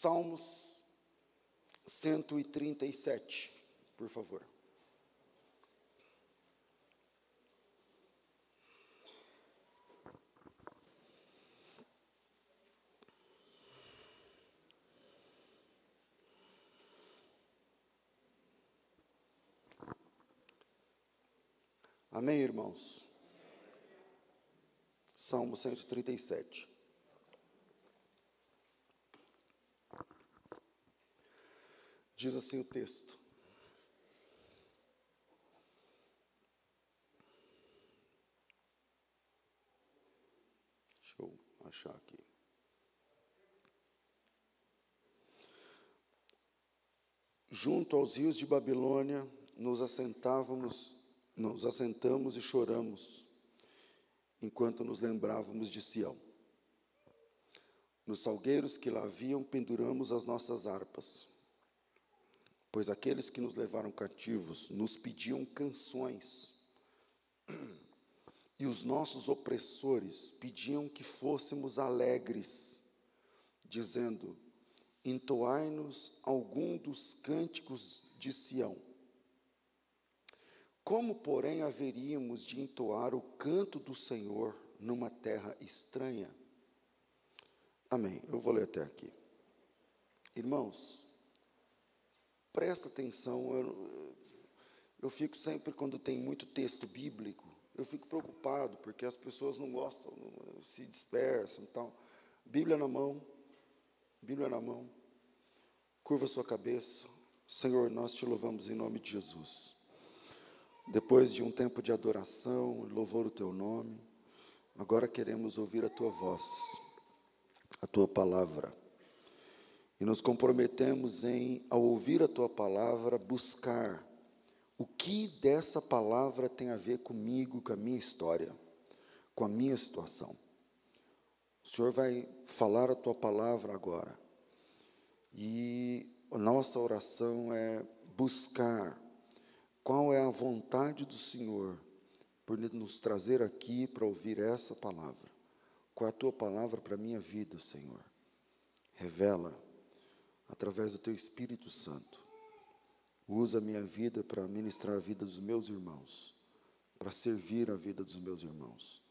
Salmos 137, por favor. Amém, irmãos? Salmo 137. Diz assim o texto. Deixa eu achar aqui. Junto aos rios de Babilônia, nos assentávamos nos assentamos e choramos enquanto nos lembrávamos de Sião. Nos salgueiros que lá haviam, penduramos as nossas harpas, pois aqueles que nos levaram cativos nos pediam canções, e os nossos opressores pediam que fôssemos alegres, dizendo: Entoai-nos algum dos cânticos de Sião. Como, porém, haveríamos de entoar o canto do Senhor numa terra estranha? Amém. Eu vou ler até aqui. Irmãos, presta atenção. Eu, eu fico sempre, quando tem muito texto bíblico, eu fico preocupado, porque as pessoas não gostam, se dispersam e tal. Bíblia na mão, Bíblia na mão. Curva sua cabeça. Senhor, nós te louvamos em nome de Jesus. Depois de um tempo de adoração, louvor o teu nome, agora queremos ouvir a tua voz, a tua palavra. E nos comprometemos em, ao ouvir a tua palavra, buscar o que dessa palavra tem a ver comigo, com a minha história, com a minha situação. O Senhor vai falar a tua palavra agora. E a nossa oração é buscar qual é a vontade do Senhor por nos trazer aqui para ouvir essa palavra? Qual é a tua palavra para a minha vida, Senhor? Revela através do teu Espírito Santo. Usa a minha vida para ministrar a vida dos meus irmãos, para servir a vida dos meus irmãos.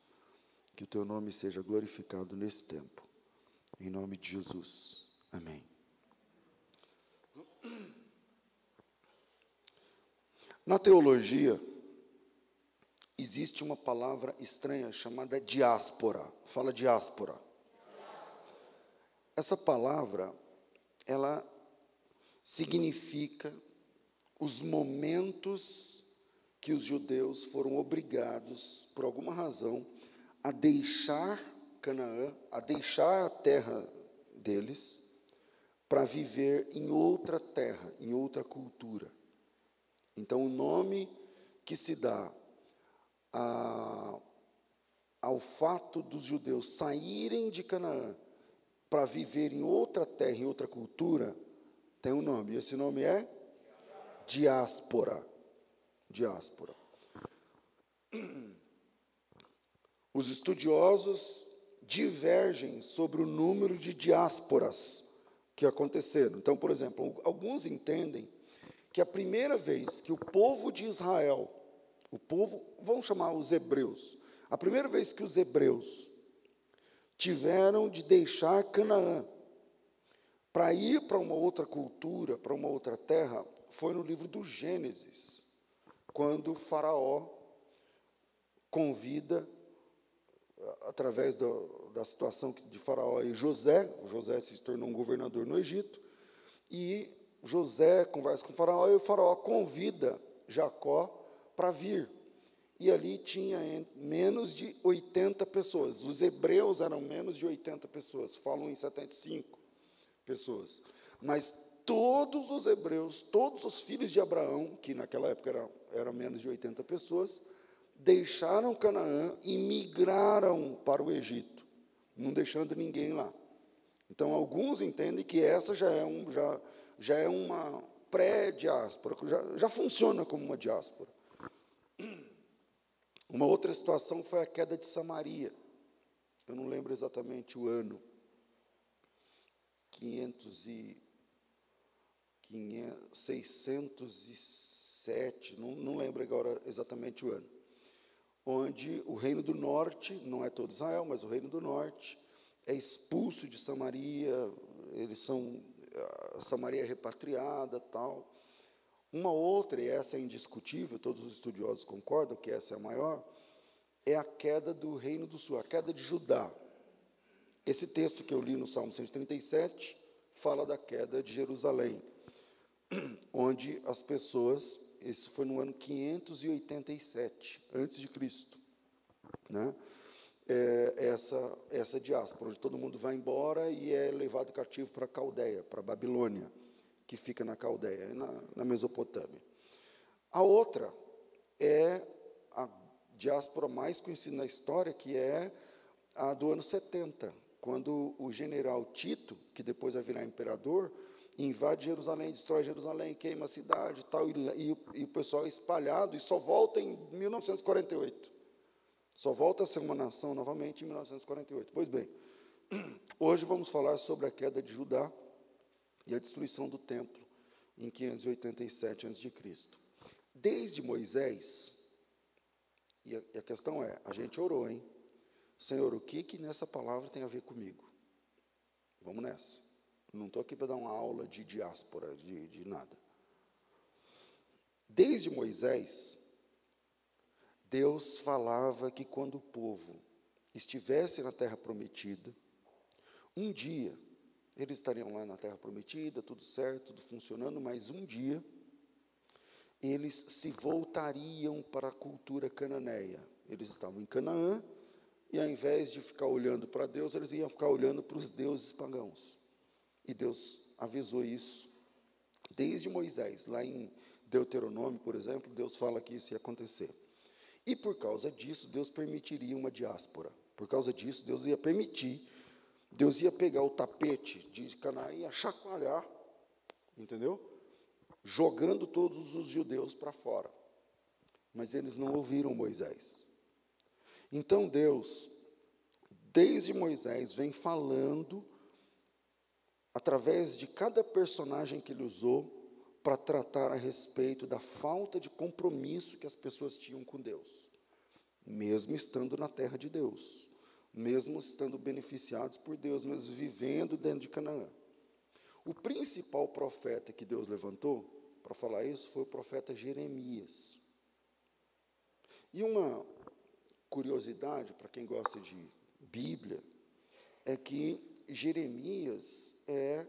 Que o teu nome seja glorificado nesse tempo. Em nome de Jesus. Amém. Na teologia, existe uma palavra estranha chamada diáspora. Fala diáspora. Essa palavra, ela significa os momentos que os judeus foram obrigados, por alguma razão, a deixar Canaã, a deixar a terra deles, para viver em outra terra, em outra cultura. Então, o nome que se dá a, ao fato dos judeus saírem de Canaã para viver em outra terra, em outra cultura, tem um nome. E esse nome é diáspora. Diáspora. Os estudiosos divergem sobre o número de diásporas que aconteceram. Então, por exemplo, alguns entendem que a primeira vez que o povo de Israel, o povo, vamos chamar os hebreus, a primeira vez que os hebreus tiveram de deixar Canaã para ir para uma outra cultura, para uma outra terra, foi no livro do Gênesis, quando Faraó convida, através do, da situação de Faraó e José, José se tornou um governador no Egito, e José conversa com faraó e o faraó convida Jacó para vir. E ali tinha menos de 80 pessoas. Os hebreus eram menos de 80 pessoas, falam em 75 pessoas. Mas todos os hebreus, todos os filhos de Abraão, que naquela época eram era menos de 80 pessoas, deixaram Canaã e migraram para o Egito, não deixando ninguém lá. Então, alguns entendem que essa já é um, já, já é uma pré-diáspora, já, já funciona como uma diáspora. Uma outra situação foi a queda de Samaria. Eu não lembro exatamente o ano 500 e, 500, 607, não, não lembro agora exatamente o ano, onde o reino do norte, não é todo Israel, mas o reino do norte, é expulso de Samaria, eles são, Samaria é repatriada, tal. Uma outra, e essa é indiscutível, todos os estudiosos concordam que essa é a maior, é a queda do reino do sul, a queda de Judá. Esse texto que eu li no Salmo 137 fala da queda de Jerusalém, onde as pessoas, isso foi no ano 587 antes de Cristo, né? É, essa essa diáspora, onde todo mundo vai embora e é levado cativo para a Caldeia, para a Babilônia que fica na Caldeia, na, na Mesopotâmia. A outra é a diáspora mais conhecida na história, que é a do ano 70, quando o general Tito, que depois vai virar imperador, invade Jerusalém, destrói Jerusalém, queima a cidade tal, e, e, e o pessoal é espalhado e só volta em 1948. Só volta a ser uma nação novamente em 1948. Pois bem, hoje vamos falar sobre a queda de Judá e a destruição do templo em 587 a.C. Desde Moisés, e a, e a questão é, a gente orou, hein? Senhor, o que que nessa palavra tem a ver comigo? Vamos nessa. Não estou aqui para dar uma aula de diáspora, de, de nada. Desde Moisés, Deus falava que quando o povo estivesse na terra prometida, um dia eles estariam lá na terra prometida, tudo certo, tudo funcionando, mas um dia eles se voltariam para a cultura cananeia. Eles estavam em Canaã e ao invés de ficar olhando para Deus, eles iam ficar olhando para os deuses pagãos. E Deus avisou isso desde Moisés, lá em Deuteronômio, por exemplo, Deus fala que isso ia acontecer. E por causa disso, Deus permitiria uma diáspora. Por causa disso, Deus ia permitir Deus ia pegar o tapete de Canaã e ia chacoalhar, entendeu? Jogando todos os judeus para fora. Mas eles não ouviram Moisés. Então Deus, desde Moisés, vem falando, através de cada personagem que ele usou, para tratar a respeito da falta de compromisso que as pessoas tinham com Deus, mesmo estando na terra de Deus mesmo estando beneficiados por Deus, mas vivendo dentro de Canaã. O principal profeta que Deus levantou para falar isso foi o profeta Jeremias. E uma curiosidade para quem gosta de Bíblia é que Jeremias é,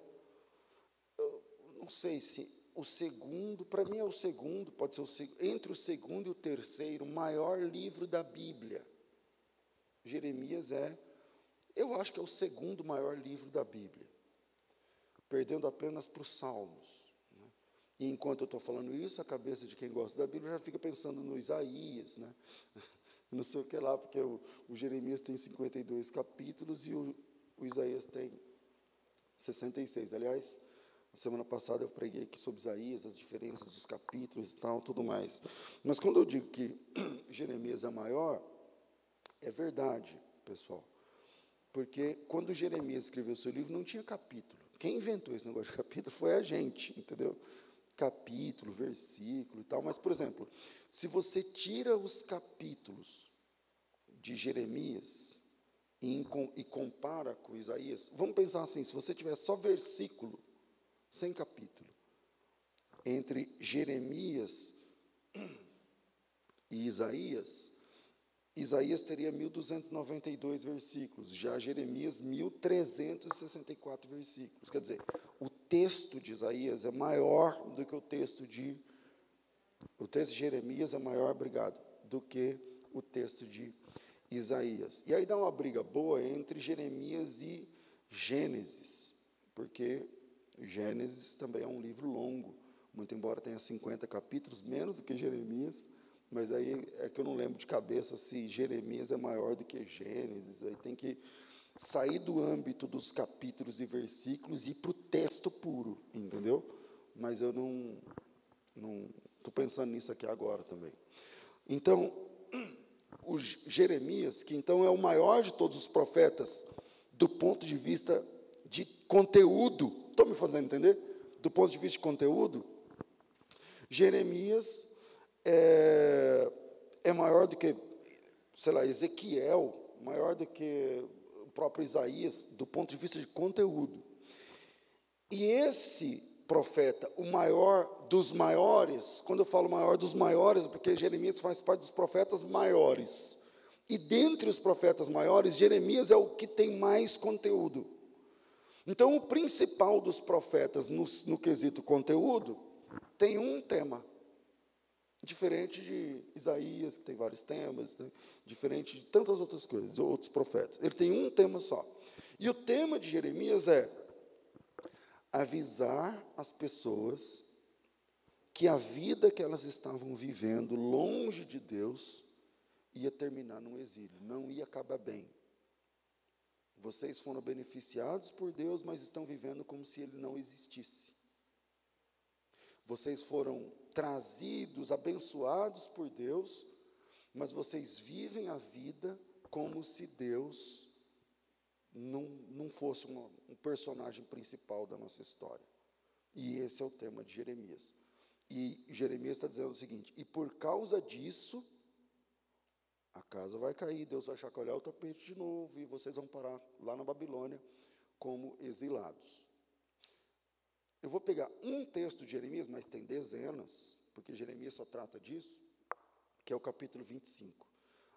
não sei se o segundo, para mim é o segundo, pode ser o, entre o segundo e o terceiro maior livro da Bíblia. Jeremias é, eu acho que é o segundo maior livro da Bíblia, perdendo apenas para os Salmos. Né? E enquanto eu estou falando isso, a cabeça de quem gosta da Bíblia já fica pensando no Isaías, né? não sei o que lá, porque o, o Jeremias tem 52 capítulos e o, o Isaías tem 66. Aliás, semana passada eu preguei aqui sobre Isaías, as diferenças dos capítulos e tal, tudo mais. Mas quando eu digo que Jeremias é maior, é verdade, pessoal. Porque quando Jeremias escreveu seu livro, não tinha capítulo. Quem inventou esse negócio de capítulo foi a gente, entendeu? Capítulo, versículo e tal. Mas, por exemplo, se você tira os capítulos de Jeremias e, e compara com Isaías, vamos pensar assim: se você tiver só versículo, sem capítulo, entre Jeremias e Isaías, Isaías teria 1.292 versículos, já Jeremias 1.364 versículos. Quer dizer, o texto de Isaías é maior do que o texto de. O texto de Jeremias é maior, obrigado, do que o texto de Isaías. E aí dá uma briga boa entre Jeremias e Gênesis, porque Gênesis também é um livro longo, muito embora tenha 50 capítulos, menos do que Jeremias mas aí é que eu não lembro de cabeça se Jeremias é maior do que Gênesis, aí tem que sair do âmbito dos capítulos e versículos e ir para o texto puro, entendeu? Mas eu não estou pensando nisso aqui agora também. Então, o Jeremias, que então é o maior de todos os profetas do ponto de vista de conteúdo, estou me fazendo entender? Do ponto de vista de conteúdo, Jeremias é, é maior do que, sei lá, Ezequiel, maior do que o próprio Isaías, do ponto de vista de conteúdo. E esse profeta, o maior dos maiores, quando eu falo maior dos maiores, é porque Jeremias faz parte dos profetas maiores. E dentre os profetas maiores, Jeremias é o que tem mais conteúdo. Então, o principal dos profetas no, no quesito conteúdo tem um tema. Diferente de Isaías, que tem vários temas, né? diferente de tantas outras coisas, outros profetas. Ele tem um tema só. E o tema de Jeremias é avisar as pessoas que a vida que elas estavam vivendo longe de Deus ia terminar no exílio, não ia acabar bem. Vocês foram beneficiados por Deus, mas estão vivendo como se ele não existisse. Vocês foram trazidos, abençoados por Deus, mas vocês vivem a vida como se Deus não, não fosse um, um personagem principal da nossa história. E esse é o tema de Jeremias. E Jeremias está dizendo o seguinte: e por causa disso, a casa vai cair, Deus vai chacoalhar o tapete de novo, e vocês vão parar lá na Babilônia como exilados. Eu vou pegar um texto de Jeremias, mas tem dezenas, porque Jeremias só trata disso, que é o capítulo 25.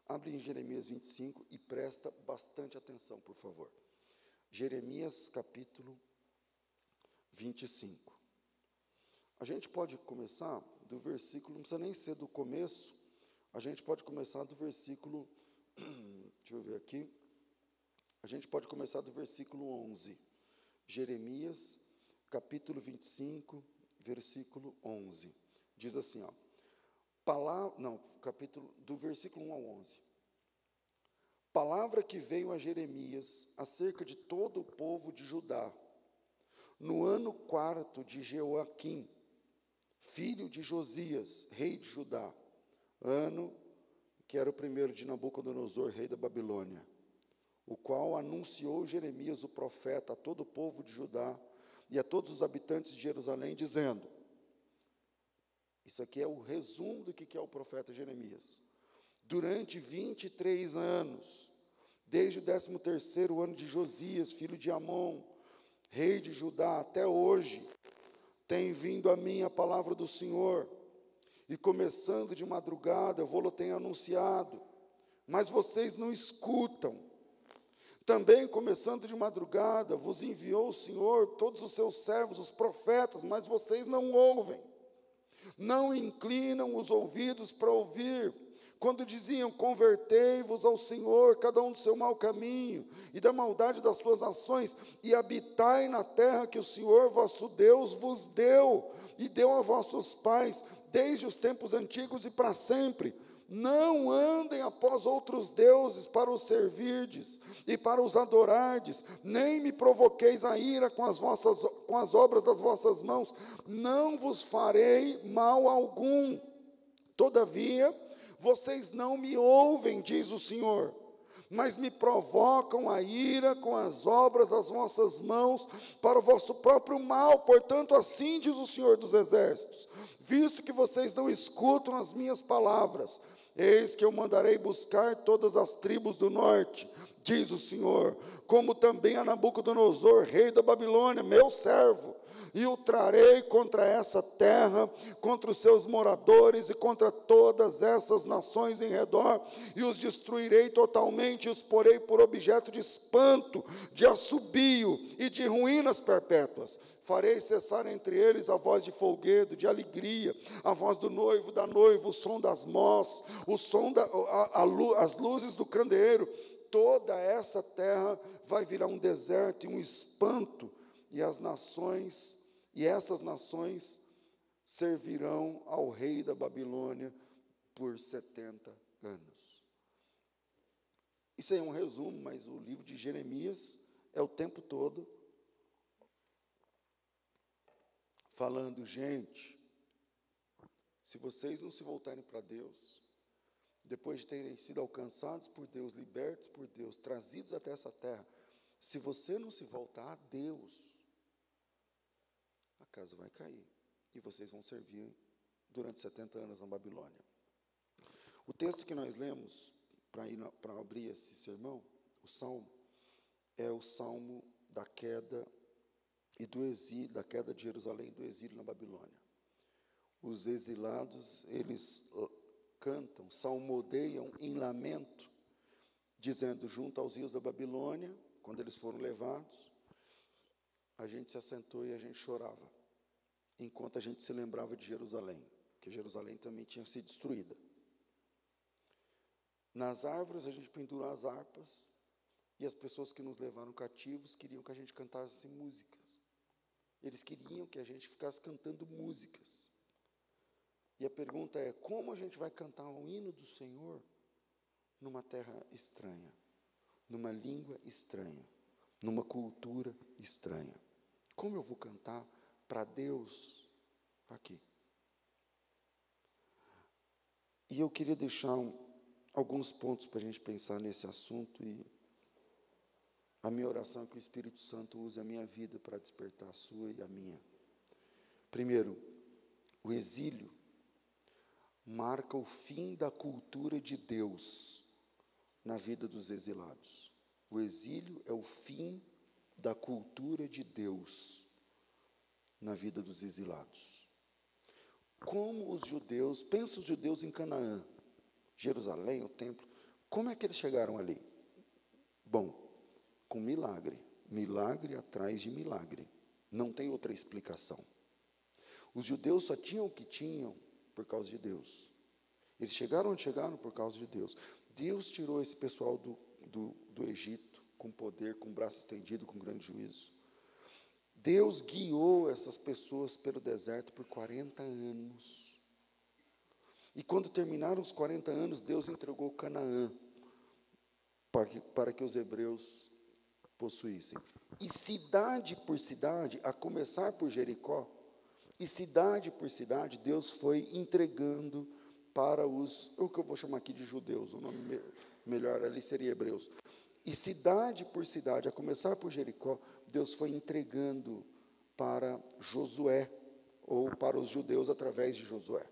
Abre em Jeremias 25 e presta bastante atenção, por favor. Jeremias capítulo 25. A gente pode começar do versículo, não precisa nem ser do começo, a gente pode começar do versículo, deixa eu ver aqui, a gente pode começar do versículo 11. Jeremias capítulo 25, versículo 11. Diz assim, ó. Palavra, não, capítulo do versículo 1 ao 11. Palavra que veio a Jeremias acerca de todo o povo de Judá, no ano quarto de Jeoaquim, filho de Josias, rei de Judá, ano que era o primeiro de Nabucodonosor, rei da Babilônia, o qual anunciou Jeremias, o profeta, a todo o povo de Judá, e a todos os habitantes de Jerusalém, dizendo: Isso aqui é o resumo do que é o profeta Jeremias. Durante 23 anos, desde o 13 ano de Josias, filho de Amon, rei de Judá, até hoje, tem vindo a mim a palavra do Senhor, e começando de madrugada, eu vou-lo tenho anunciado, mas vocês não escutam. Também, começando de madrugada, vos enviou o Senhor todos os seus servos, os profetas, mas vocês não ouvem, não inclinam os ouvidos para ouvir. Quando diziam: Convertei-vos ao Senhor, cada um do seu mau caminho e da maldade das suas ações, e habitai na terra que o Senhor vosso Deus vos deu, e deu a vossos pais, desde os tempos antigos e para sempre não andem após outros deuses para os servirdes e para os adorardes, nem me provoqueis a ira com as, vossas, com as obras das vossas mãos, não vos farei mal algum. Todavia, vocês não me ouvem, diz o Senhor, mas me provocam a ira com as obras das vossas mãos para o vosso próprio mal. Portanto, assim diz o Senhor dos Exércitos: visto que vocês não escutam as minhas palavras, Eis que eu mandarei buscar todas as tribos do norte, diz o Senhor, como também a Nabucodonosor, rei da Babilônia, meu servo, e o trarei contra essa terra, contra os seus moradores e contra todas essas nações em redor, e os destruirei totalmente, e os porei por objeto de espanto, de assobio e de ruínas perpétuas. Farei cessar entre eles a voz de folguedo, de alegria, a voz do noivo, da noiva, o som das mós, o som da, a, a, as luzes do candeeiro. Toda essa terra vai virar um deserto e um espanto, e as nações e essas nações servirão ao rei da Babilônia por 70 anos. Isso aí é um resumo, mas o livro de Jeremias é o tempo todo falando, gente, se vocês não se voltarem para Deus, depois de terem sido alcançados por Deus, libertos por Deus, trazidos até essa terra, Se você não se voltar a Deus, casa vai cair e vocês vão servir durante 70 anos na Babilônia. O texto que nós lemos para abrir esse sermão, o salmo, é o salmo da queda e do exílio, da queda de Jerusalém do exílio na Babilônia. Os exilados, eles cantam, salmodeiam em lamento, dizendo: junto aos rios da Babilônia, quando eles foram levados, a gente se assentou e a gente chorava, enquanto a gente se lembrava de Jerusalém, que Jerusalém também tinha sido destruída. Nas árvores a gente pendurou as harpas, e as pessoas que nos levaram cativos queriam que a gente cantasse músicas. Eles queriam que a gente ficasse cantando músicas. E a pergunta é: como a gente vai cantar um hino do Senhor numa terra estranha, numa língua estranha, numa cultura estranha? Como eu vou cantar para Deus aqui? E eu queria deixar um, alguns pontos para a gente pensar nesse assunto e a minha oração é que o Espírito Santo use a minha vida para despertar a sua e a minha. Primeiro, o exílio marca o fim da cultura de Deus na vida dos exilados. O exílio é o fim da cultura de Deus na vida dos exilados. Como os judeus, pensa os judeus em Canaã, Jerusalém, o templo, como é que eles chegaram ali? Bom, com milagre, milagre atrás de milagre. Não tem outra explicação. Os judeus só tinham o que tinham por causa de Deus. Eles chegaram onde chegaram por causa de Deus. Deus tirou esse pessoal do, do, do Egito com poder, com braço estendido, com grande juízo. Deus guiou essas pessoas pelo deserto por 40 anos. E quando terminaram os 40 anos, Deus entregou Canaã para que, para que os hebreus possuíssem. E cidade por cidade, a começar por Jericó, e cidade por cidade, Deus foi entregando para os, o que eu vou chamar aqui de judeus, o nome me, melhor ali seria hebreus. E cidade por cidade, a começar por Jericó, Deus foi entregando para Josué, ou para os judeus através de Josué.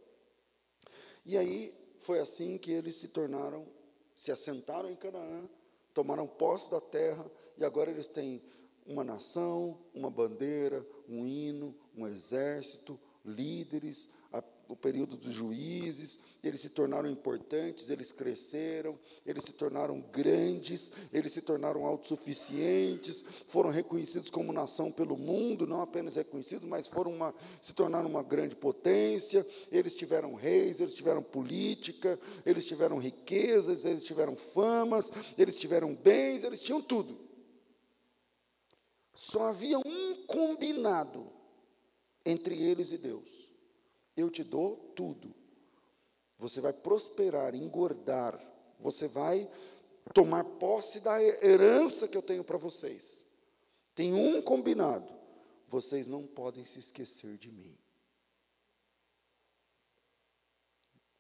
E aí foi assim que eles se tornaram, se assentaram em Canaã, tomaram posse da terra e agora eles têm uma nação, uma bandeira, um hino, um exército, líderes, o período dos juízes, eles se tornaram importantes, eles cresceram, eles se tornaram grandes, eles se tornaram autossuficientes, foram reconhecidos como nação pelo mundo, não apenas reconhecidos, mas foram uma, se tornaram uma grande potência, eles tiveram reis, eles tiveram política, eles tiveram riquezas, eles tiveram famas, eles tiveram bens, eles tinham tudo. Só havia um combinado entre eles e Deus. Eu te dou tudo. Você vai prosperar, engordar, você vai tomar posse da herança que eu tenho para vocês. Tem um combinado: vocês não podem se esquecer de mim.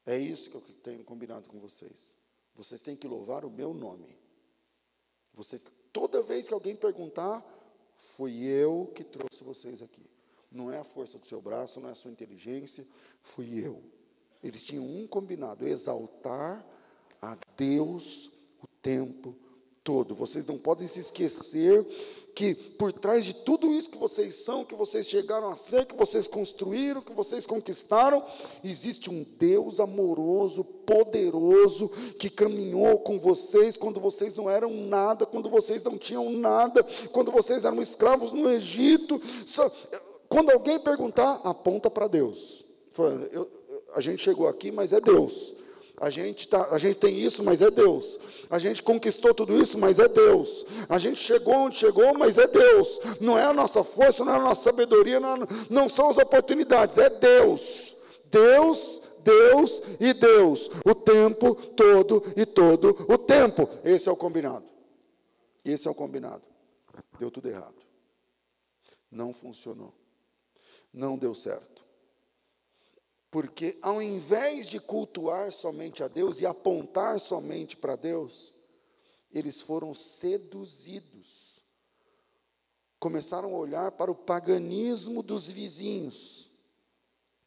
É isso que eu tenho combinado com vocês. Vocês têm que louvar o meu nome. Vocês, toda vez que alguém perguntar, fui eu que trouxe vocês aqui. Não é a força do seu braço, não é a sua inteligência, fui eu. Eles tinham um combinado: exaltar a Deus o tempo todo. Vocês não podem se esquecer que por trás de tudo isso que vocês são, que vocês chegaram a ser, que vocês construíram, que vocês conquistaram, existe um Deus amoroso, poderoso, que caminhou com vocês quando vocês não eram nada, quando vocês não tinham nada, quando vocês eram escravos no Egito. Quando alguém perguntar, aponta para Deus. Eu, a gente chegou aqui, mas é Deus. A gente, tá, a gente tem isso, mas é Deus. A gente conquistou tudo isso, mas é Deus. A gente chegou onde chegou, mas é Deus. Não é a nossa força, não é a nossa sabedoria, não, não são as oportunidades, é Deus. Deus, Deus e Deus. O tempo todo e todo o tempo. Esse é o combinado. Esse é o combinado. Deu tudo errado. Não funcionou. Não deu certo. Porque ao invés de cultuar somente a Deus e apontar somente para Deus, eles foram seduzidos começaram a olhar para o paganismo dos vizinhos,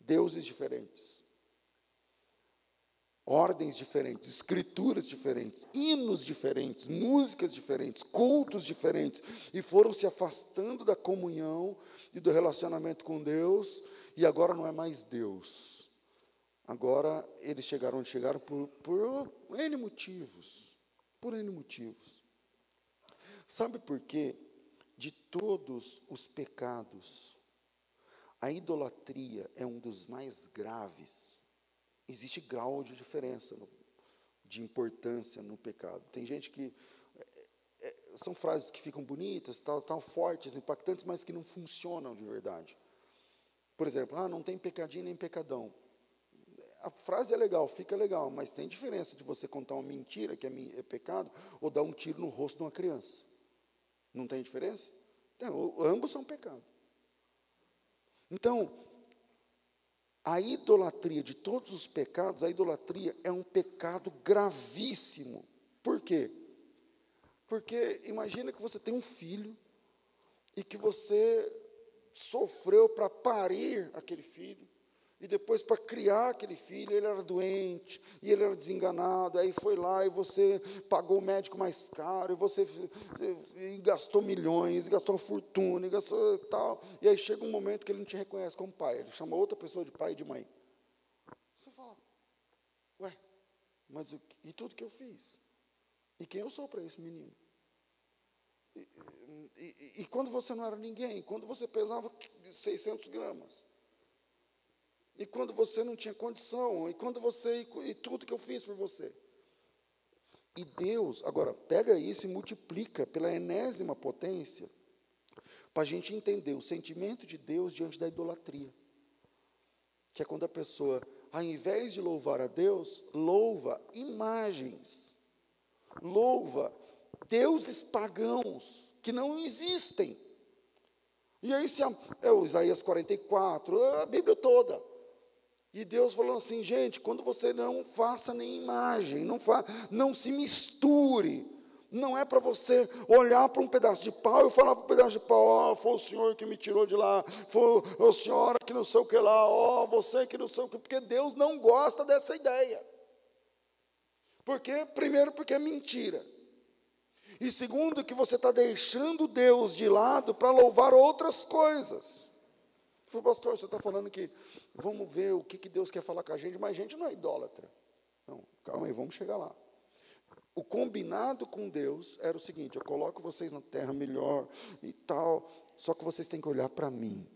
deuses diferentes ordens diferentes, escrituras diferentes, hinos diferentes, músicas diferentes, cultos diferentes, e foram se afastando da comunhão e do relacionamento com Deus, e agora não é mais Deus. Agora eles chegaram onde chegaram por, por N motivos. Por N motivos. Sabe por quê? De todos os pecados, a idolatria é um dos mais graves existe grau de diferença, no, de importância no pecado. Tem gente que. É, são frases que ficam bonitas, tal, fortes, impactantes, mas que não funcionam de verdade. Por exemplo, ah, não tem pecadinho nem pecadão. A frase é legal, fica legal, mas tem diferença de você contar uma mentira, que é, é pecado, ou dar um tiro no rosto de uma criança. Não tem diferença? Então, ambos são pecado. Então, a idolatria de todos os pecados, a idolatria é um pecado gravíssimo. Por quê? Porque imagina que você tem um filho e que você sofreu para parir aquele filho, e depois, para criar aquele filho, ele era doente, e ele era desenganado. Aí foi lá e você pagou o médico mais caro, e você e gastou milhões, e gastou uma fortuna, e gastou tal. E aí chega um momento que ele não te reconhece como pai. Ele chama outra pessoa de pai e de mãe. Você fala, ué, mas e tudo que eu fiz? E quem eu sou para esse menino? E, e, quando você não era ninguém, quando você pesava 600 gramas, e quando você não tinha condição, e quando você, e, e tudo que eu fiz por você. E Deus, agora, pega isso e multiplica pela enésima potência, para a gente entender o sentimento de Deus diante da idolatria. Que é quando a pessoa, ao invés de louvar a Deus, louva imagens, louva deuses pagãos que não existem. E aí, se é o Isaías 44, a Bíblia toda. E Deus falando assim, gente, quando você não faça nem imagem, não, fa, não se misture, não é para você olhar para um pedaço de pau e falar para um pedaço de pau, ó, oh, foi o senhor que me tirou de lá, foi a senhora que não sei o que lá, ó, oh, você que não sei o que, porque Deus não gosta dessa ideia. Porque, primeiro, porque é mentira. E segundo, que você está deixando Deus de lado para louvar outras coisas. Falei, pastor, você está falando que vamos ver o que, que Deus quer falar com a gente, mas a gente não é idólatra. Não, calma aí, vamos chegar lá. O combinado com Deus era o seguinte: eu coloco vocês na terra melhor e tal, só que vocês têm que olhar para mim.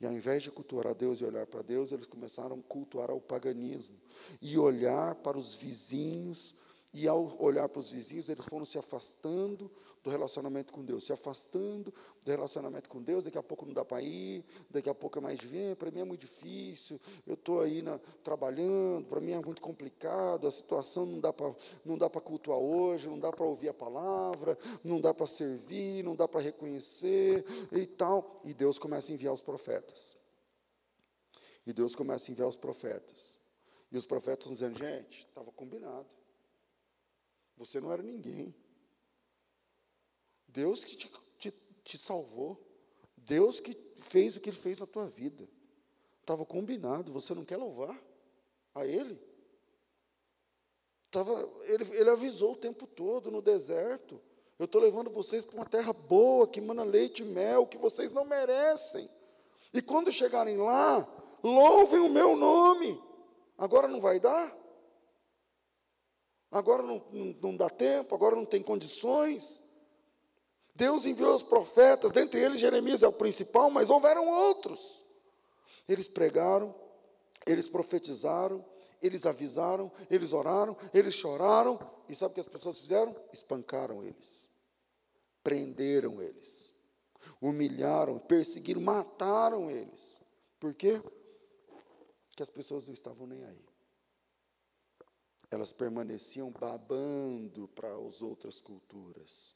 E ao invés de cultuar a Deus e olhar para Deus, eles começaram a cultuar o paganismo e olhar para os vizinhos. E ao olhar para os vizinhos, eles foram se afastando do relacionamento com Deus, se afastando do relacionamento com Deus, daqui a pouco não dá para ir, daqui a pouco é mais vem, para mim é muito difícil, eu estou aí na, trabalhando, para mim é muito complicado, a situação não dá para não dá para cultuar hoje, não dá para ouvir a palavra, não dá para servir, não dá para reconhecer e tal, e Deus começa a enviar os profetas. E Deus começa a enviar os profetas. E os profetas dizendo, gente, estava combinado. Você não era ninguém. Deus que te, te, te salvou. Deus que fez o que ele fez na tua vida. Estava combinado, você não quer louvar a Ele? Tava, ele, ele avisou o tempo todo no deserto. Eu estou levando vocês para uma terra boa, que mana leite e mel, que vocês não merecem. E quando chegarem lá, louvem o meu nome. Agora não vai dar? Agora não, não, não dá tempo, agora não tem condições. Deus enviou os profetas, dentre eles Jeremias é o principal, mas houveram outros. Eles pregaram, eles profetizaram, eles avisaram, eles oraram, eles choraram, e sabe o que as pessoas fizeram? Espancaram eles, prenderam eles, humilharam, perseguiram, mataram eles. Por quê? Porque as pessoas não estavam nem aí. Elas permaneciam babando para as outras culturas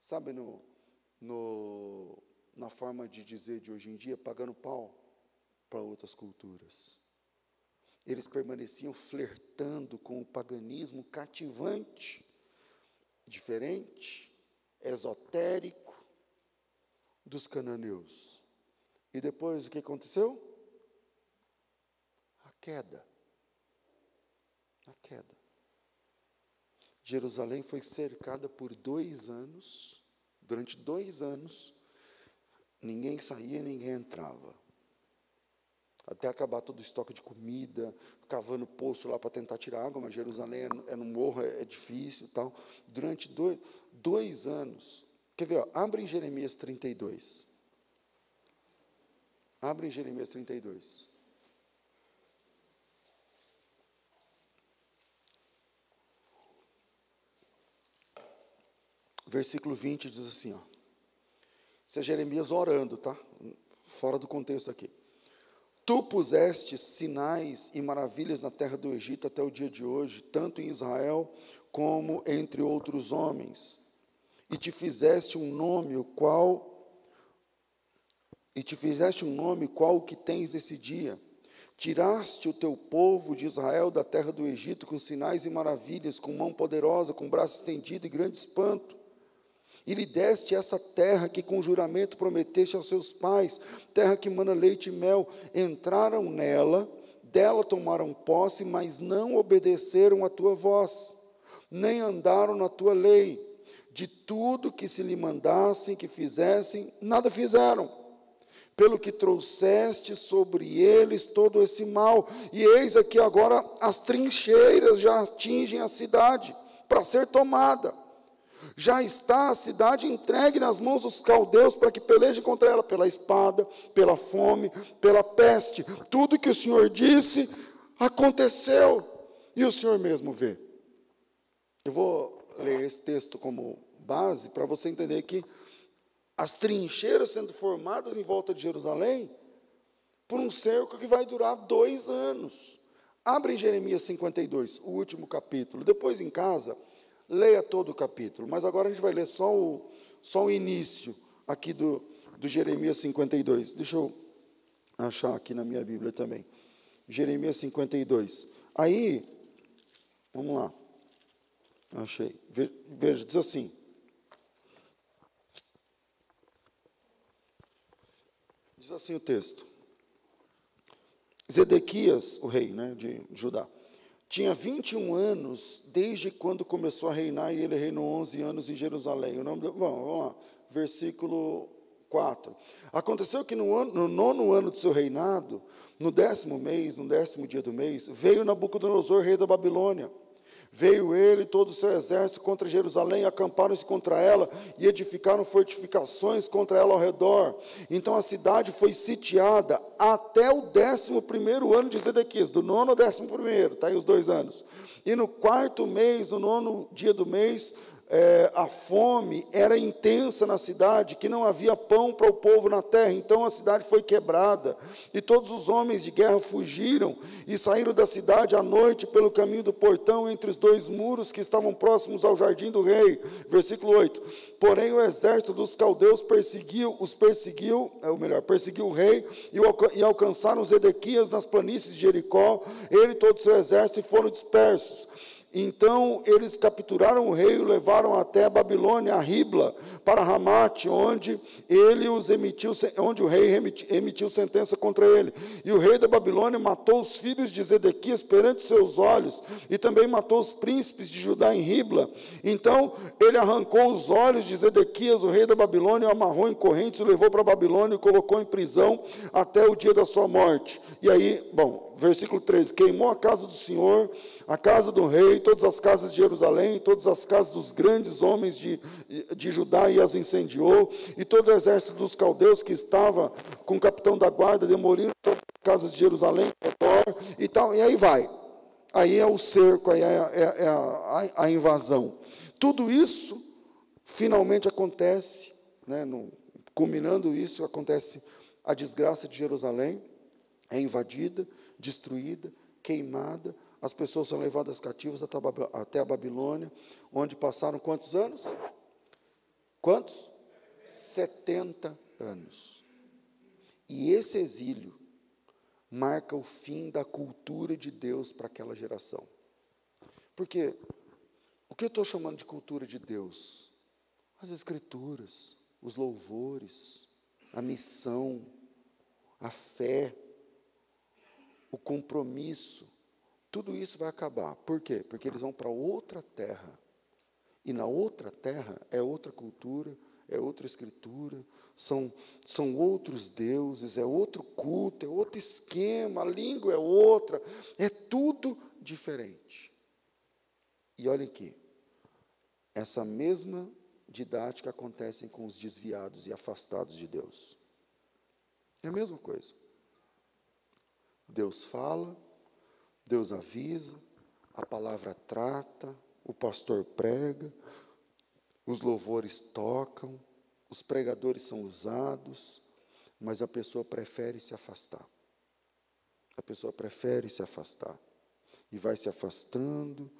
sabe, no, no, na forma de dizer de hoje em dia, pagando pau para outras culturas. Eles permaneciam flertando com o paganismo cativante, diferente, esotérico, dos cananeus. E depois o que aconteceu? A queda. A queda. Jerusalém foi cercada por dois anos, durante dois anos, ninguém saía, ninguém entrava. Até acabar todo o estoque de comida, cavando poço lá para tentar tirar água, mas Jerusalém é, é no morro, é, é difícil tal. Durante dois, dois anos. Quer ver? Ó, abre em Jeremias 32. Abre em Jeremias 32. Versículo 20 diz assim, ó. Isso é Jeremias orando, tá? Fora do contexto aqui. Tu puseste sinais e maravilhas na terra do Egito até o dia de hoje, tanto em Israel como entre outros homens. E te fizeste um nome, o qual e te fizeste um nome qual o que tens nesse dia. Tiraste o teu povo de Israel da terra do Egito com sinais e maravilhas, com mão poderosa, com braço estendido e grande espanto e lhe deste essa terra que com juramento prometeste aos seus pais, terra que mana leite e mel. Entraram nela, dela tomaram posse, mas não obedeceram à tua voz, nem andaram na tua lei. De tudo que se lhe mandassem que fizessem, nada fizeram. Pelo que trouxeste sobre eles todo esse mal, e eis aqui agora as trincheiras já atingem a cidade para ser tomada já está a cidade entregue nas mãos dos caldeus para que pelejem contra ela pela espada, pela fome, pela peste. Tudo que o Senhor disse aconteceu e o Senhor mesmo vê. Eu vou ler esse texto como base para você entender que as trincheiras sendo formadas em volta de Jerusalém por um cerco que vai durar dois anos. Abre em Jeremias 52, o último capítulo. Depois em casa leia todo o capítulo, mas agora a gente vai ler só o, só o início aqui do, do Jeremias 52. Deixa eu achar aqui na minha Bíblia também. Jeremias 52. Aí, vamos lá. Achei. Veja, diz assim. Diz assim o texto. Zedequias, o rei né, de Judá, tinha 21 anos desde quando começou a reinar, e ele reinou 11 anos em Jerusalém. O nome do, bom, vamos lá, versículo 4. Aconteceu que no, ano, no nono ano do seu reinado, no décimo mês, no décimo dia do mês, veio Nabucodonosor, rei da Babilônia Veio ele e todo o seu exército contra Jerusalém, acamparam-se contra ela e edificaram fortificações contra ela ao redor. Então a cidade foi sitiada até o décimo primeiro ano de Zedequias, do nono ao décimo primeiro, está aí os dois anos. E no quarto mês, no nono dia do mês, é, a fome era intensa na cidade, que não havia pão para o povo na terra, então a cidade foi quebrada, e todos os homens de guerra fugiram e saíram da cidade à noite pelo caminho do portão entre os dois muros que estavam próximos ao jardim do rei. Versículo 8. Porém o exército dos caldeus perseguiu, os perseguiu, é o melhor, perseguiu o rei e, e alcançaram os Edequias nas planícies de Jericó, ele e todo o seu exército foram dispersos. Então eles capturaram o rei e o levaram até a Babilônia, a Ribla, para Ramate, onde ele os emitiu, onde o rei emitiu sentença contra ele. E o rei da Babilônia matou os filhos de Zedequias perante seus olhos, e também matou os príncipes de Judá em Ribla. Então ele arrancou os olhos de Zedequias, o rei da Babilônia, o amarrou em correntes, o levou para a Babilônia e colocou em prisão até o dia da sua morte. E aí, bom, versículo 13: queimou a casa do Senhor a casa do rei, todas as casas de Jerusalém, todas as casas dos grandes homens de, de Judá e as incendiou, e todo o exército dos caldeus que estava com o capitão da guarda demoliram todas as casas de Jerusalém, e tal, e aí vai. Aí é o cerco, aí é, é, é a, a, invasão. Tudo isso finalmente acontece, né, no, culminando isso, acontece a desgraça de Jerusalém, é invadida, destruída, queimada, as pessoas são levadas cativas até a Babilônia, onde passaram quantos anos? Quantos? 70 anos. E esse exílio marca o fim da cultura de Deus para aquela geração. Porque o que eu estou chamando de cultura de Deus? As escrituras, os louvores, a missão, a fé, o compromisso, tudo isso vai acabar. Por quê? Porque eles vão para outra terra. E na outra terra é outra cultura, é outra escritura, são, são outros deuses, é outro culto, é outro esquema, a língua é outra, é tudo diferente. E olha aqui, essa mesma didática acontece com os desviados e afastados de Deus. É a mesma coisa. Deus fala, Deus avisa, a palavra trata, o pastor prega, os louvores tocam, os pregadores são usados, mas a pessoa prefere se afastar. A pessoa prefere se afastar. E vai se afastando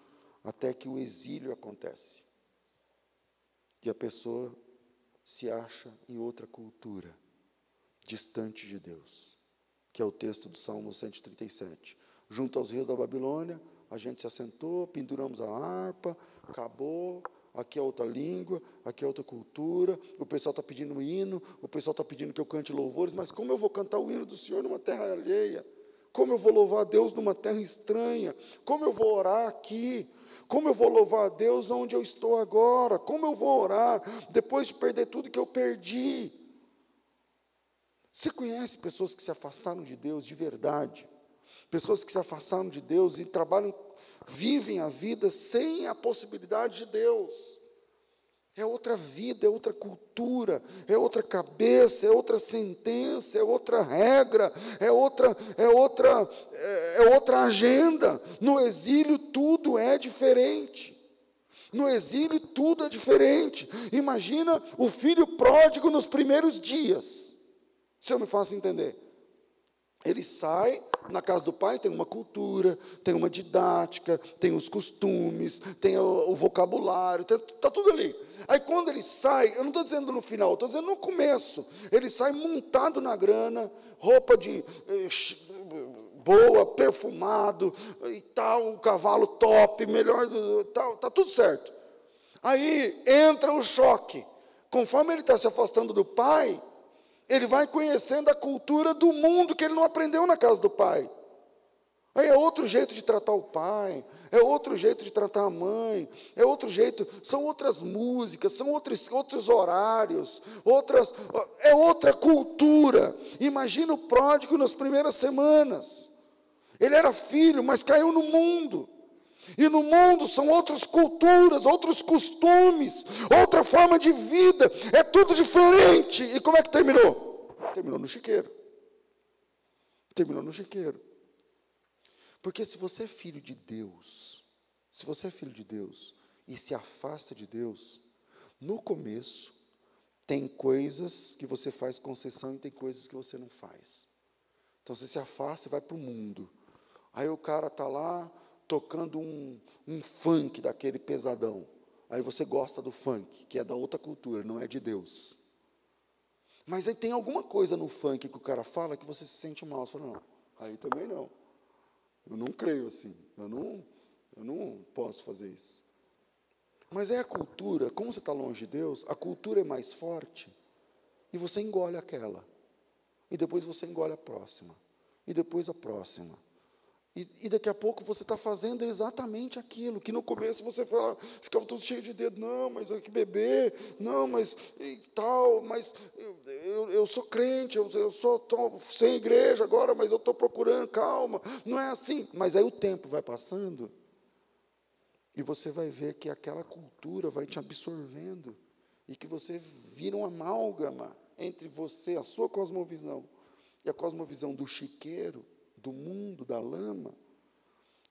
até que o exílio acontece. E a pessoa se acha em outra cultura, distante de Deus, que é o texto do Salmo 137. Junto aos rios da Babilônia, a gente se assentou, penduramos a harpa, acabou, aqui é outra língua, aqui é outra cultura, o pessoal está pedindo um hino, o pessoal está pedindo que eu cante louvores, mas como eu vou cantar o hino do Senhor numa terra alheia? Como eu vou louvar a Deus numa terra estranha? Como eu vou orar aqui? Como eu vou louvar a Deus onde eu estou agora? Como eu vou orar depois de perder tudo que eu perdi? Você conhece pessoas que se afastaram de Deus de verdade? Pessoas que se afastaram de Deus e trabalham, vivem a vida sem a possibilidade de Deus. É outra vida, é outra cultura, é outra cabeça, é outra sentença, é outra regra, é outra, é outra, é, outra agenda. No exílio tudo é diferente. No exílio tudo é diferente. Imagina o filho pródigo nos primeiros dias. Se eu me faço entender. Ele sai na casa do pai, tem uma cultura, tem uma didática, tem os costumes, tem o, o vocabulário, está tudo ali. Aí quando ele sai, eu não estou dizendo no final, estou dizendo no começo, ele sai montado na grana, roupa de eh, boa, perfumado e tal, o cavalo top, melhor, tal, está tudo certo. Aí entra o choque. Conforme ele está se afastando do pai, ele vai conhecendo a cultura do mundo que ele não aprendeu na casa do pai. Aí é outro jeito de tratar o pai, é outro jeito de tratar a mãe, é outro jeito, são outras músicas, são outros, outros horários, outras, é outra cultura. Imagina o pródigo nas primeiras semanas. Ele era filho, mas caiu no mundo. E no mundo são outras culturas, outros costumes, outra forma de vida, é tudo diferente. E como é que terminou? Terminou no chiqueiro. Terminou no chiqueiro. Porque se você é filho de Deus, se você é filho de Deus e se afasta de Deus, no começo tem coisas que você faz concessão e tem coisas que você não faz. Então você se afasta e vai para o mundo. Aí o cara está lá, tocando um, um funk daquele pesadão. Aí você gosta do funk, que é da outra cultura, não é de Deus. Mas aí tem alguma coisa no funk que o cara fala que você se sente mal. Você fala, não, aí também não. Eu não creio assim. Eu não, eu não posso fazer isso. Mas é a cultura, como você está longe de Deus, a cultura é mais forte e você engole aquela. E depois você engole a próxima. E depois a próxima. E, e, daqui a pouco você está fazendo exatamente aquilo que no começo você fala, ficava tudo cheio de dedo, não, mas é que beber, não, mas tal, mas eu, eu, eu sou crente, eu, eu sou sem igreja agora, mas eu estou procurando, calma, não é assim. Mas aí o tempo vai passando e você vai ver que aquela cultura vai te absorvendo e que você vira um amálgama entre você, a sua cosmovisão e a cosmovisão do chiqueiro do mundo, da lama,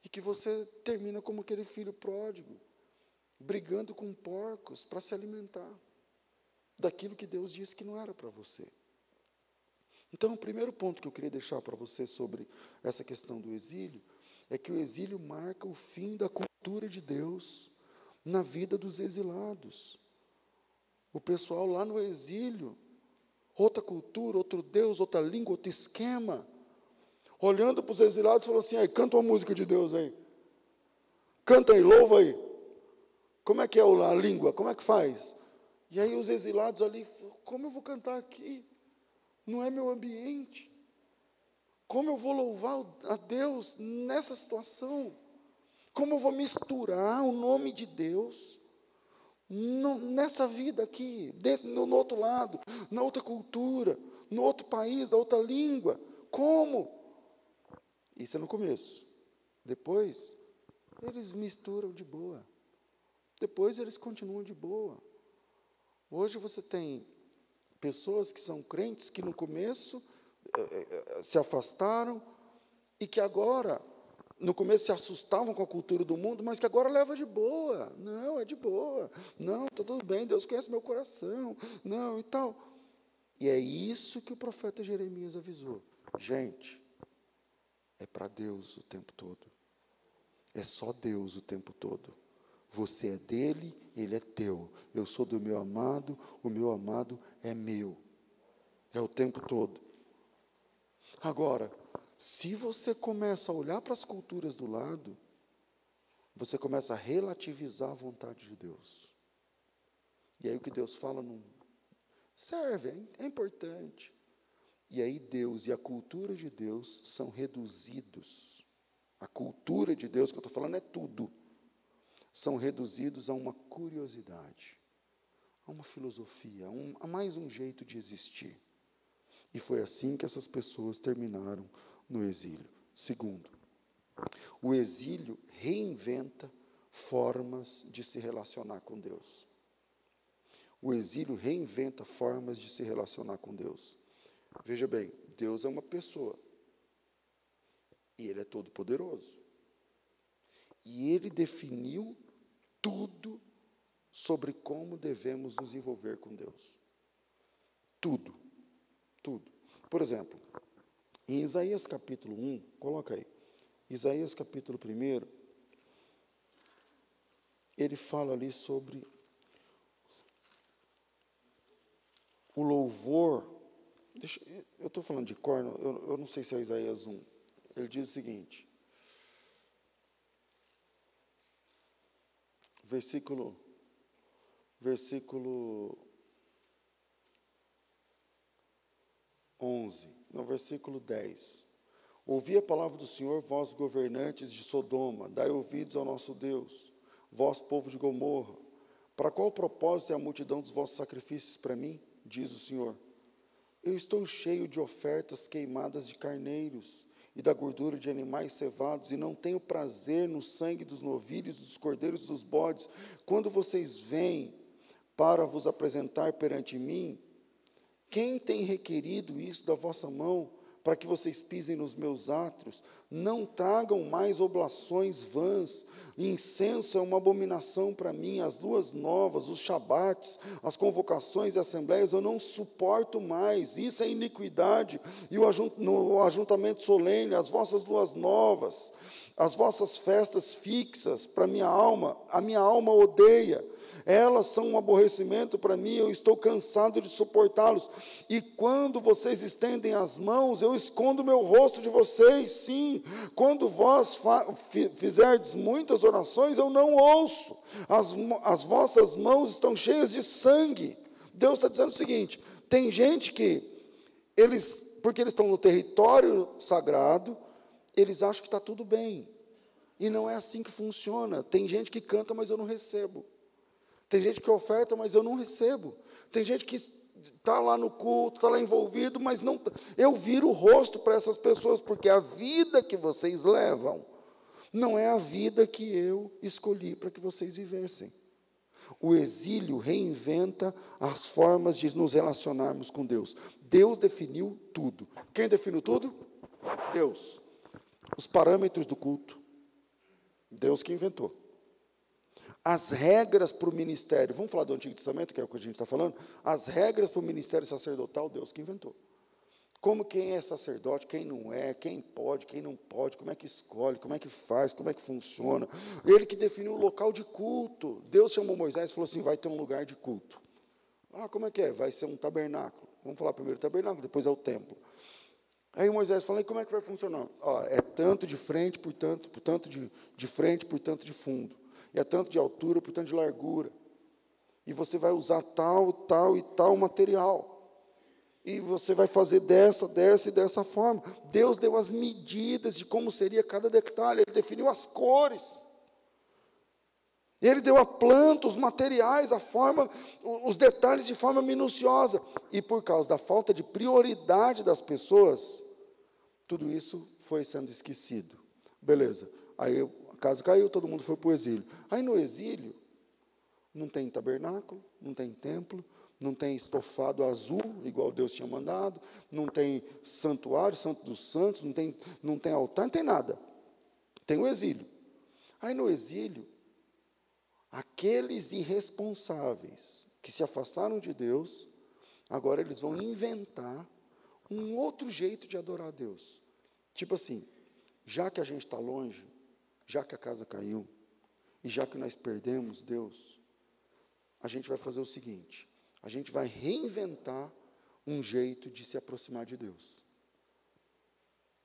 e que você termina como aquele filho pródigo, brigando com porcos para se alimentar daquilo que Deus disse que não era para você. Então, o primeiro ponto que eu queria deixar para você sobre essa questão do exílio é que o exílio marca o fim da cultura de Deus na vida dos exilados. O pessoal lá no exílio, outra cultura, outro Deus, outra língua, outro esquema olhando para os exilados, falou assim: aí, canta uma música de Deus aí. Canta aí, louva aí. Como é que é a língua? Como é que faz? E aí os exilados ali, como eu vou cantar aqui? não é meu ambiente. Como eu vou louvar a Deus nessa situação? Como eu vou misturar o nome de Deus nessa vida aqui, no, no outro lado, na outra cultura, no outro país, na outra língua? Como? Isso é no começo. Depois, eles misturam de boa. Depois, eles continuam de boa. Hoje você tem pessoas que são crentes que no começo eh, eh, se afastaram e que agora, no começo se assustavam com a cultura do mundo, mas que agora leva de boa. Não, é de boa. Não, está tudo bem, Deus conhece meu coração. Não, e tal. E é isso que o profeta Jeremias avisou. Gente, é para Deus o tempo todo. É só Deus o tempo todo. Você é dele, ele é teu. Eu sou do meu amado, o meu amado é meu. É o tempo todo. Agora, se você começa a olhar para as culturas do lado, você começa a relativizar a vontade de Deus. E aí o que Deus fala não serve, é, é importante. E aí Deus e a cultura de Deus são reduzidos. A cultura de Deus que eu estou falando é tudo. São reduzidos a uma curiosidade, a uma filosofia, a, um, a mais um jeito de existir. E foi assim que essas pessoas terminaram no exílio. Segundo, o exílio reinventa formas de se relacionar com Deus. O exílio reinventa formas de se relacionar com Deus. Veja bem, Deus é uma pessoa. E Ele é todo-poderoso. E Ele definiu tudo sobre como devemos nos envolver com Deus. Tudo. Tudo. Por exemplo, em Isaías capítulo 1, coloca aí. Isaías capítulo 1, ele fala ali sobre o louvor Deixa, eu estou falando de corno, eu, eu não sei se é Isaías 1. Ele diz o seguinte, versículo, versículo 11, no versículo 10. Ouvi a palavra do Senhor, vós governantes de Sodoma, dai ouvidos ao nosso Deus, vós povo de Gomorra. Para qual propósito é a multidão dos vossos sacrifícios para mim? Diz o Senhor. Eu estou cheio de ofertas queimadas de carneiros e da gordura de animais cevados, e não tenho prazer no sangue dos novilhos, dos cordeiros, dos bodes. Quando vocês vêm para vos apresentar perante mim, quem tem requerido isso da vossa mão? Para que vocês pisem nos meus átrios. Não tragam mais oblações vãs. Incenso é uma abominação para mim. As luas novas, os shabates, as convocações e assembleias, eu não suporto mais. Isso é iniquidade. E o ajuntamento solene, as vossas luas novas, as vossas festas fixas para minha alma, a minha alma odeia. Elas são um aborrecimento para mim, eu estou cansado de suportá-los. E quando vocês estendem as mãos, eu escondo meu rosto de vocês, sim. Quando vós fizerdes muitas orações, eu não ouço. As, as vossas mãos estão cheias de sangue. Deus está dizendo o seguinte: tem gente que, eles, porque eles estão no território sagrado, eles acham que está tudo bem. E não é assim que funciona. Tem gente que canta, mas eu não recebo. Tem gente que oferta, mas eu não recebo. Tem gente que está lá no culto, está lá envolvido, mas não. Tá. Eu viro o rosto para essas pessoas, porque a vida que vocês levam não é a vida que eu escolhi para que vocês vivessem. O exílio reinventa as formas de nos relacionarmos com Deus. Deus definiu tudo. Quem definiu tudo? Deus. Os parâmetros do culto. Deus que inventou as regras para o ministério, vamos falar do Antigo Testamento, que é o que a gente está falando, as regras para o ministério sacerdotal, Deus que inventou. Como quem é sacerdote, quem não é, quem pode, quem não pode, como é que escolhe, como é que faz, como é que funciona. Ele que definiu o local de culto. Deus chamou Moisés e falou assim: vai ter um lugar de culto. Ah, como é que é? Vai ser um tabernáculo. Vamos falar primeiro tabernáculo, depois é o templo. Aí Moisés falou: e como é que vai funcionar? Ó, é tanto de frente, por tanto, por tanto de, de frente, por tanto de fundo e é tanto de altura por tanto de largura. E você vai usar tal, tal e tal material. E você vai fazer dessa, dessa e dessa forma. Deus deu as medidas de como seria cada detalhe, Ele definiu as cores. Ele deu a planta, os materiais, a forma, os detalhes de forma minuciosa. E por causa da falta de prioridade das pessoas, tudo isso foi sendo esquecido. Beleza. Aí casa caiu, todo mundo foi para o exílio. Aí no exílio, não tem tabernáculo, não tem templo, não tem estofado azul, igual Deus tinha mandado, não tem santuário, santo dos santos, não tem, não tem altar, não tem nada. Tem o exílio. Aí no exílio, aqueles irresponsáveis que se afastaram de Deus, agora eles vão inventar um outro jeito de adorar a Deus. Tipo assim, já que a gente está longe, já que a casa caiu, e já que nós perdemos Deus, a gente vai fazer o seguinte: a gente vai reinventar um jeito de se aproximar de Deus.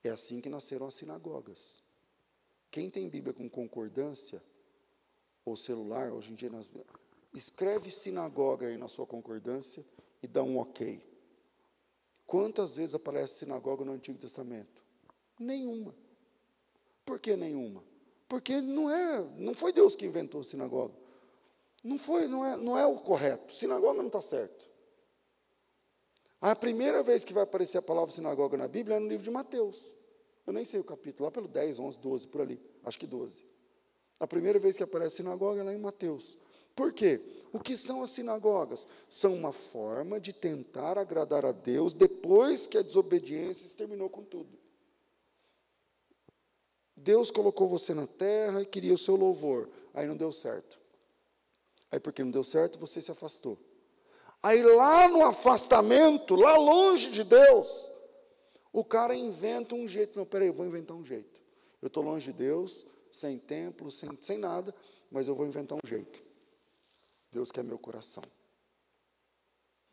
É assim que nasceram as sinagogas. Quem tem Bíblia com concordância, ou celular, hoje em dia, escreve sinagoga aí na sua concordância e dá um ok. Quantas vezes aparece sinagoga no Antigo Testamento? Nenhuma. Por que nenhuma? Porque não é, não foi Deus que inventou a sinagoga. Não foi, não é, não é o correto. Sinagoga não está certo. A primeira vez que vai aparecer a palavra sinagoga na Bíblia é no livro de Mateus. Eu nem sei o capítulo, lá pelo 10, 11, 12, por ali. Acho que 12. A primeira vez que aparece sinagoga é lá em Mateus. Por quê? O que são as sinagogas? São uma forma de tentar agradar a Deus depois que a desobediência se terminou com tudo. Deus colocou você na terra e queria o seu louvor. Aí não deu certo. Aí, porque não deu certo, você se afastou. Aí, lá no afastamento, lá longe de Deus, o cara inventa um jeito. Não, peraí, eu vou inventar um jeito. Eu estou longe de Deus, sem templo, sem, sem nada, mas eu vou inventar um jeito. Deus quer meu coração.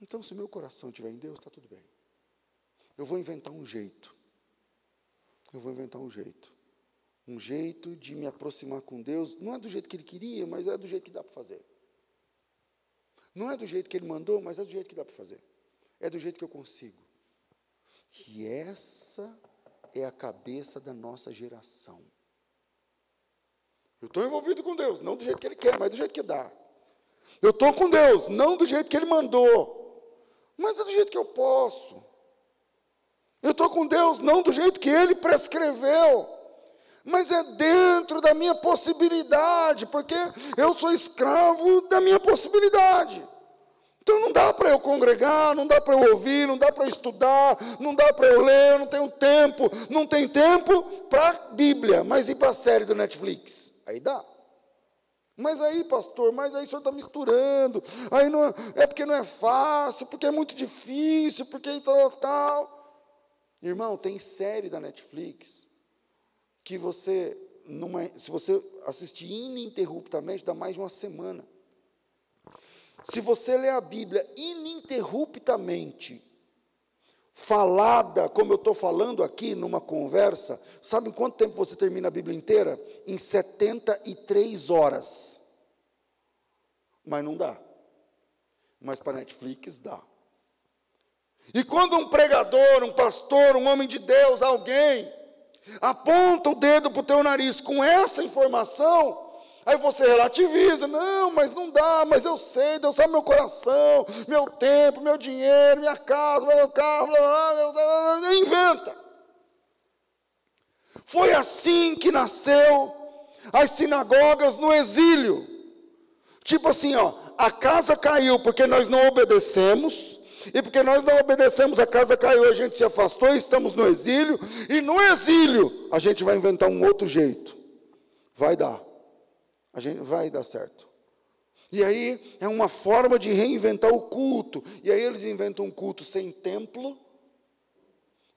Então, se meu coração estiver em Deus, está tudo bem. Eu vou inventar um jeito. Eu vou inventar um jeito. Um jeito de me aproximar com Deus. Não é do jeito que Ele queria, mas é do jeito que dá para fazer. Não é do jeito que ele mandou, mas é do jeito que dá para fazer. É do jeito que eu consigo. E essa é a cabeça da nossa geração. Eu estou envolvido com Deus, não do jeito que Ele quer, mas do jeito que dá. Eu estou com Deus, não do jeito que Ele mandou, mas é do jeito que eu posso. Eu estou com Deus, não do jeito que Ele prescreveu, mas é dentro da minha possibilidade, porque eu sou escravo da minha possibilidade. Então não dá para eu congregar, não dá para eu ouvir, não dá para eu estudar, não dá para eu ler, eu não tenho tempo, não tem tempo para a Bíblia, mas e para a série do Netflix? Aí dá. Mas aí, pastor, mas aí o senhor está misturando, aí não, é, é porque não é fácil, porque é muito difícil, porque tal, tal. Irmão, tem série da Netflix que você, numa, se você assistir ininterruptamente, dá mais de uma semana. Se você ler a Bíblia ininterruptamente, falada, como eu estou falando aqui numa conversa, sabe em quanto tempo você termina a Bíblia inteira? Em 73 horas. Mas não dá. Mas para Netflix dá. E quando um pregador, um pastor, um homem de Deus, alguém, aponta o dedo para o teu nariz com essa informação, aí você relativiza, não, mas não dá, mas eu sei, Deus sabe meu coração, meu tempo, meu dinheiro, minha casa, meu carro, blá, blá, blá, inventa. Foi assim que nasceu as sinagogas no exílio. Tipo assim, ó, a casa caiu porque nós não obedecemos, e porque nós não obedecemos, a casa caiu, a gente se afastou, estamos no exílio, e no exílio a gente vai inventar um outro jeito. Vai dar. A gente vai dar certo. E aí é uma forma de reinventar o culto. E aí eles inventam um culto sem templo,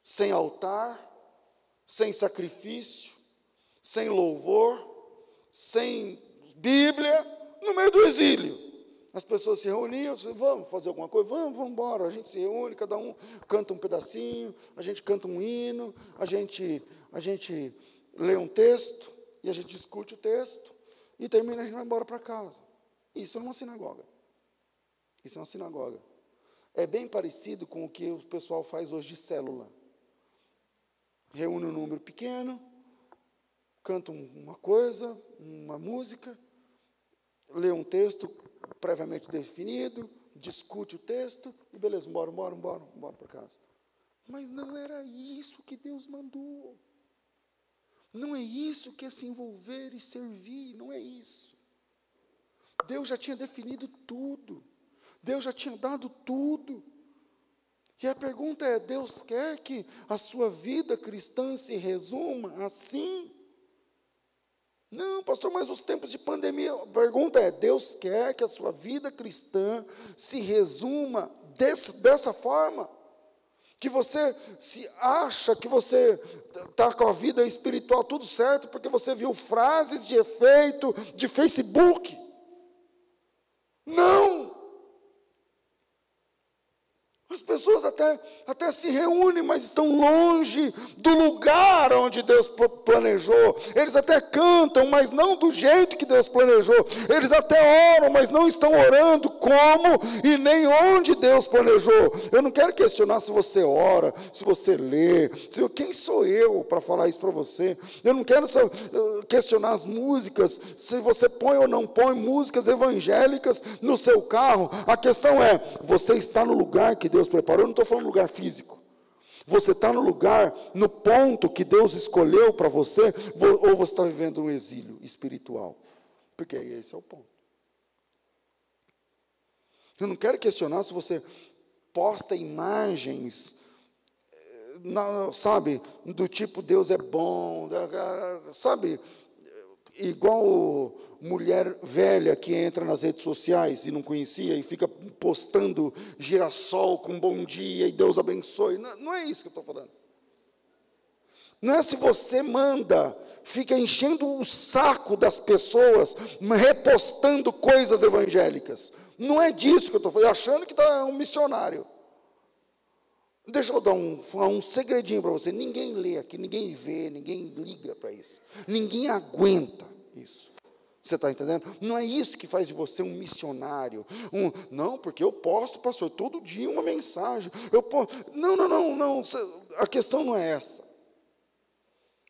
sem altar, sem sacrifício, sem louvor, sem Bíblia, no meio do exílio. As pessoas se reuniam, disse, vamos fazer alguma coisa? Vamos, vamos embora. A gente se reúne, cada um canta um pedacinho, a gente canta um hino, a gente, a gente lê um texto, e a gente discute o texto, e termina, a gente vai embora para casa. Isso é uma sinagoga. Isso é uma sinagoga. É bem parecido com o que o pessoal faz hoje de célula. Reúne um número pequeno, canta uma coisa, uma música, lê um texto previamente definido, discute o texto e beleza, bora, bora, bora, bora para casa. Mas não era isso que Deus mandou. Não é isso que é se envolver e servir, não é isso. Deus já tinha definido tudo. Deus já tinha dado tudo. E a pergunta é: Deus quer que a sua vida cristã se resuma assim? Não, pastor, mas os tempos de pandemia. A pergunta é: Deus quer que a sua vida cristã se resuma desse, dessa forma? Que você se acha que você está com a vida espiritual tudo certo, porque você viu frases de efeito de Facebook. Não! As pessoas até, até se reúnem, mas estão longe do lugar onde Deus planejou. Eles até cantam, mas não do jeito que Deus planejou. Eles até oram, mas não estão orando como e nem onde Deus planejou. Eu não quero questionar se você ora, se você lê, se, quem sou eu para falar isso para você. Eu não quero uh, questionar as músicas, se você põe ou não põe músicas evangélicas no seu carro. A questão é: você está no lugar que Deus Deus preparou, eu não estou falando lugar físico. Você está no lugar, no ponto que Deus escolheu para você, ou você está vivendo um exílio espiritual? Porque esse é o ponto. Eu não quero questionar se você posta imagens, eh, sabe, do tipo Deus é bom, sabe, igual mulher velha que entra nas redes sociais e não conhecia e fica postando girassol com bom dia e Deus abençoe. Não, não é isso que eu estou falando. Não é se você manda, fica enchendo o saco das pessoas, repostando coisas evangélicas. Não é disso que eu estou falando, achando que está um missionário. Deixa eu dar um, um segredinho para você. Ninguém lê aqui, ninguém vê, ninguém liga para isso. Ninguém aguenta isso. Você está entendendo? Não é isso que faz de você um missionário. Um, não, porque eu posto, pastor, todo dia uma mensagem. Eu posso, não, não, não, não. A questão não é essa.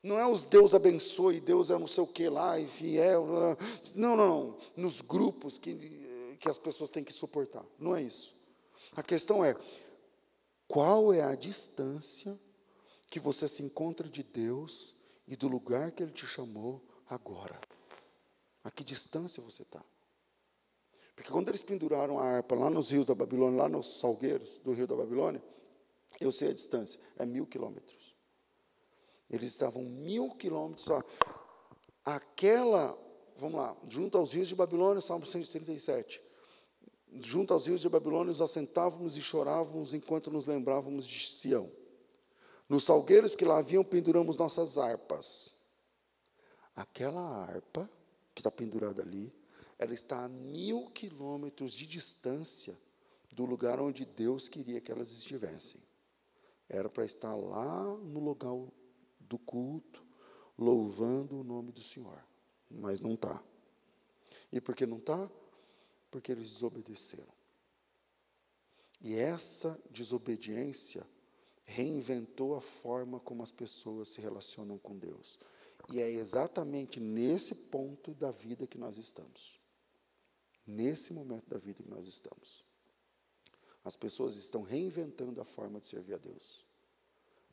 Não é os Deus abençoe, Deus é não sei o que lá, e fiel. Não, não, não. Nos grupos que, que as pessoas têm que suportar. Não é isso. A questão é, qual é a distância que você se encontra de Deus e do lugar que Ele te chamou agora? A que distância você está? Porque quando eles penduraram a harpa lá nos rios da Babilônia, lá nos salgueiros do rio da Babilônia, eu sei a distância, é mil quilômetros. Eles estavam mil quilômetros só. Aquela, vamos lá, junto aos rios de Babilônia, Salmo 137. Junto aos rios de Babilônia, nos assentávamos e chorávamos enquanto nos lembrávamos de Sião. Nos salgueiros que lá haviam, penduramos nossas harpas. Aquela harpa que está pendurada ali, ela está a mil quilômetros de distância do lugar onde Deus queria que elas estivessem. Era para estar lá no lugar do culto, louvando o nome do Senhor. Mas não está. E por que não está? Porque eles desobedeceram. E essa desobediência reinventou a forma como as pessoas se relacionam com Deus. E é exatamente nesse ponto da vida que nós estamos. Nesse momento da vida que nós estamos. As pessoas estão reinventando a forma de servir a Deus.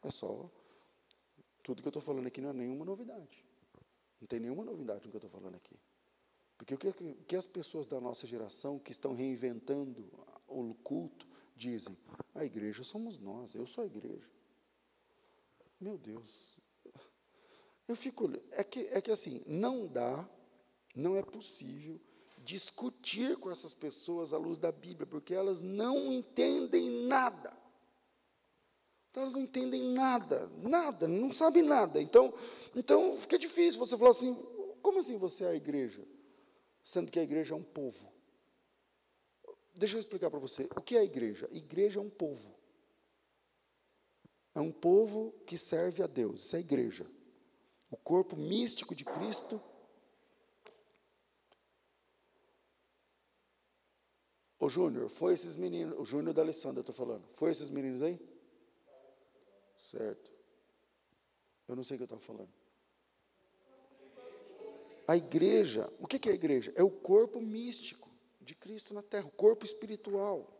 É só. Tudo que eu estou falando aqui não é nenhuma novidade. Não tem nenhuma novidade no que eu estou falando aqui. Porque o que, o que as pessoas da nossa geração que estão reinventando o culto dizem? A igreja somos nós, eu sou a igreja. Meu Deus, eu fico. É que, é que assim, não dá, não é possível discutir com essas pessoas à luz da Bíblia, porque elas não entendem nada. Então, elas não entendem nada, nada, não sabem nada. Então, então fica difícil você falar assim: como assim você é a igreja? Sendo que a igreja é um povo. Deixa eu explicar para você. O que é a igreja? A igreja é um povo. É um povo que serve a Deus. Isso é a igreja o corpo místico de Cristo. Ô Júnior, foi esses meninos, o Júnior da Alessandra, eu estou falando, foi esses meninos aí? Certo. Eu não sei o que eu estava falando. A igreja, o que é a igreja? É o corpo místico de Cristo na terra, o corpo espiritual.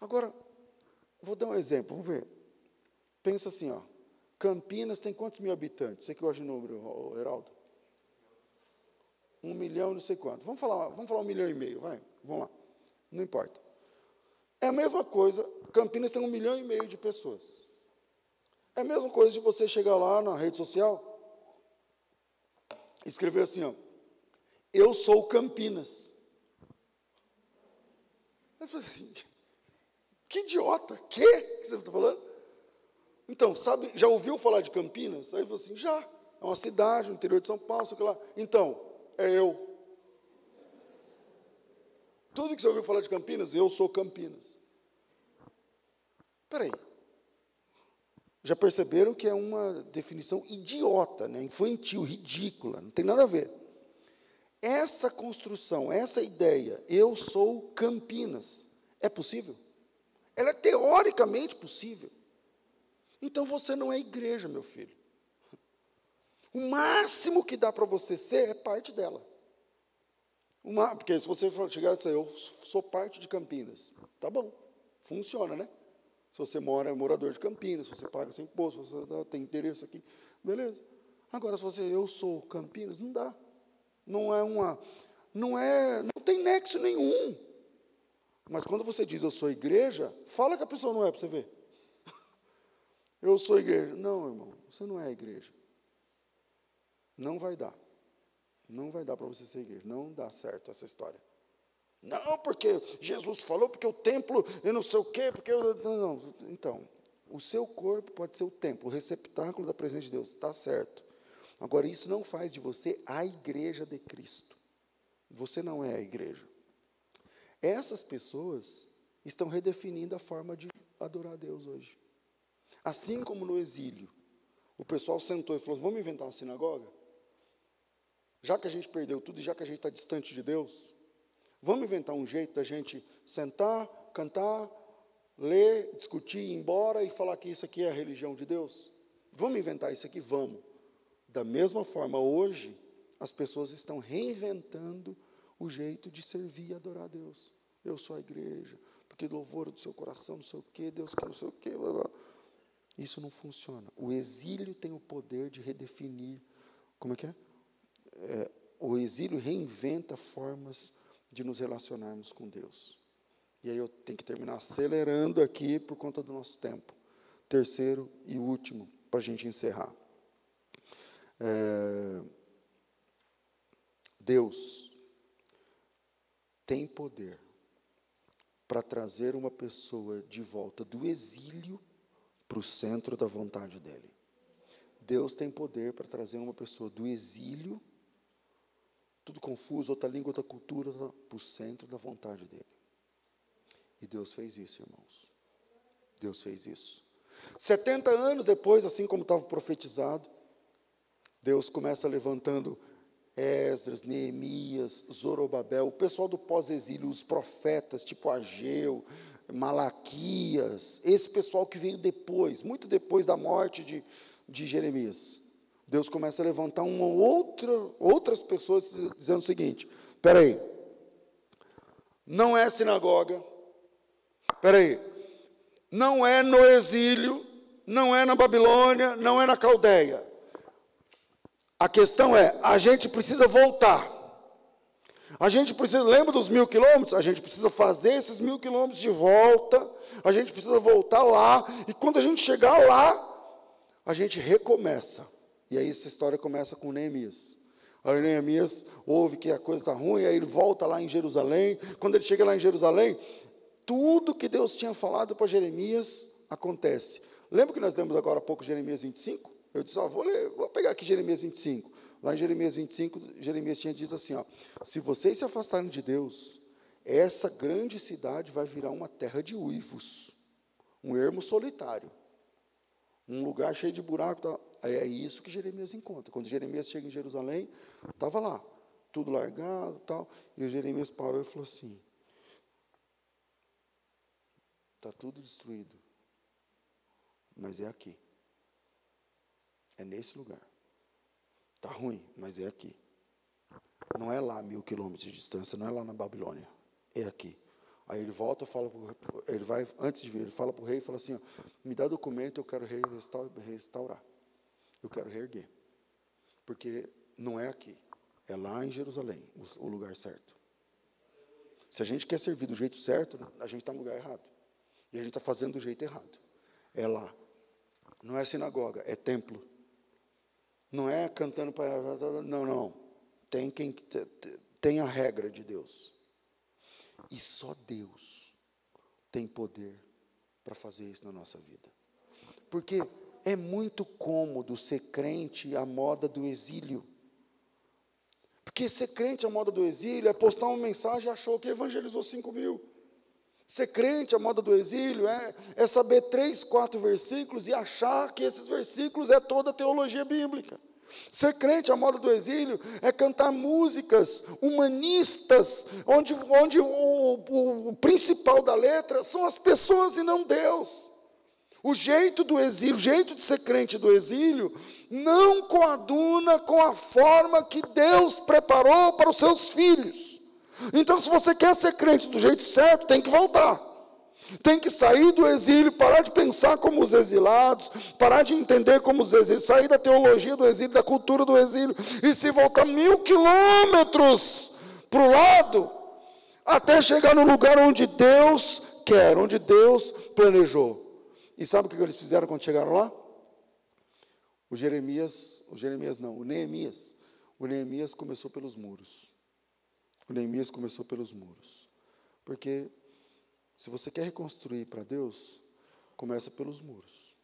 Agora, vou dar um exemplo, vamos ver. Pensa assim, ó. Campinas tem quantos mil habitantes? Você que gosta de número, Heraldo? Um milhão, não sei quanto. Vamos falar, vamos falar um milhão e meio, vai. Vamos lá. Não importa. É a mesma coisa, Campinas tem um milhão e meio de pessoas. É a mesma coisa de você chegar lá na rede social escrever assim, ó. Eu sou Campinas. Assim, que idiota, que? que você está falando? Então, sabe, já ouviu falar de Campinas? Aí você assim, já. É uma cidade no interior de São Paulo, sei lá. Então, é eu. Tudo que você ouviu falar de Campinas, eu sou Campinas. Espera aí. Já perceberam que é uma definição idiota, né? infantil, ridícula, não tem nada a ver. Essa construção, essa ideia, eu sou Campinas, é possível? Ela é teoricamente possível. Então você não é igreja, meu filho. O máximo que dá para você ser é parte dela. Uma, porque se você chegar e dizer, eu sou parte de Campinas, tá bom, funciona, né? Se você mora, é morador de Campinas, se você paga seu imposto, se você tem interesse aqui, beleza. Agora, se você, eu sou Campinas, não dá. Não é uma, não é, não tem nexo nenhum. Mas quando você diz eu sou igreja, fala que a pessoa não é para você ver. Eu sou igreja. Não, irmão, você não é igreja. Não vai dar. Não vai dar para você ser igreja. Não dá certo essa história. Não, porque Jesus falou, porque o templo, eu não sei o quê, porque eu. Não, não. Então, o seu corpo pode ser o templo, o receptáculo da presença de Deus, está certo. Agora, isso não faz de você a igreja de Cristo. Você não é a igreja. Essas pessoas estão redefinindo a forma de adorar a Deus hoje. Assim como no exílio, o pessoal sentou e falou: vamos inventar uma sinagoga? Já que a gente perdeu tudo e já que a gente está distante de Deus, vamos inventar um jeito da gente sentar, cantar, ler, discutir, ir embora e falar que isso aqui é a religião de Deus? Vamos inventar isso aqui? Vamos. Da mesma forma, hoje, as pessoas estão reinventando o jeito de servir e adorar a Deus. Eu sou a igreja, porque louvor do seu coração, não sei o quê, Deus que não sei o quê. Blá, blá. Isso não funciona. O exílio tem o poder de redefinir. Como é que é? é o exílio reinventa formas de nos relacionarmos com Deus. E aí eu tenho que terminar acelerando aqui por conta do nosso tempo. Terceiro e último, para a gente encerrar. É, Deus tem poder para trazer uma pessoa de volta do exílio para o centro da vontade dele. Deus tem poder para trazer uma pessoa do exílio, tudo confuso, outra língua, outra cultura, para o centro da vontade dele. E Deus fez isso, irmãos. Deus fez isso. 70 anos depois, assim como estava profetizado, Deus começa levantando Esdras, Neemias, Zorobabel, o pessoal do pós-exílio, os profetas, tipo Ageu, Malaquias, esse pessoal que veio depois, muito depois da morte de, de Jeremias. Deus começa a levantar uma outra, outras pessoas dizendo o seguinte: espera aí, não é sinagoga, espera aí, não é no exílio, não é na Babilônia, não é na Caldeia. A questão é, a gente precisa voltar. A gente precisa, lembra dos mil quilômetros? A gente precisa fazer esses mil quilômetros de volta, a gente precisa voltar lá, e quando a gente chegar lá, a gente recomeça. E aí essa história começa com Neemias. Aí Neemias ouve que a coisa está ruim, aí ele volta lá em Jerusalém. Quando ele chega lá em Jerusalém, tudo que Deus tinha falado para Jeremias acontece. Lembra que nós lemos agora há pouco Jeremias 25? Eu disse, ó, vou, ler, vou pegar aqui Jeremias 25. Lá em Jeremias 25, Jeremias tinha dito assim: ó, se vocês se afastarem de Deus, essa grande cidade vai virar uma terra de uivos, um ermo solitário, um lugar cheio de buraco. Tá? É isso que Jeremias encontra. Quando Jeremias chega em Jerusalém, estava lá, tudo largado tal. E o Jeremias parou e falou assim: está tudo destruído. Mas é aqui. É nesse lugar. Está ruim, mas é aqui. Não é lá mil quilômetros de distância, não é lá na Babilônia. É aqui. Aí ele volta, fala pro, ele vai antes de vir, ele fala para o rei, fala assim: ó, me dá documento, eu quero restaurar, eu quero reerguer, porque não é aqui, é lá em Jerusalém, o, o lugar certo. Se a gente quer servir do jeito certo, a gente está no lugar errado. E a gente está fazendo do jeito errado. É lá. Não é sinagoga, é templo. Não é cantando para. Não, não. Tem, quem, tem a regra de Deus. E só Deus tem poder para fazer isso na nossa vida. Porque é muito cômodo ser crente à moda do exílio. Porque ser crente à moda do exílio é postar uma mensagem e achou que evangelizou 5 mil. Ser crente à moda do exílio é, é saber três, quatro versículos e achar que esses versículos é toda a teologia bíblica. Ser crente à moda do exílio é cantar músicas humanistas, onde, onde o, o, o principal da letra são as pessoas e não Deus. O jeito do exílio, o jeito de ser crente do exílio, não coaduna com a forma que Deus preparou para os seus filhos. Então, se você quer ser crente do jeito certo, tem que voltar. Tem que sair do exílio, parar de pensar como os exilados, parar de entender como os exilados, sair da teologia do exílio, da cultura do exílio, e se voltar mil quilômetros para o lado, até chegar no lugar onde Deus quer, onde Deus planejou. E sabe o que eles fizeram quando chegaram lá? O Jeremias, o Jeremias não, o Neemias. O Neemias começou pelos muros. O Neemias começou pelos muros. Porque se você quer reconstruir para Deus, começa pelos muros.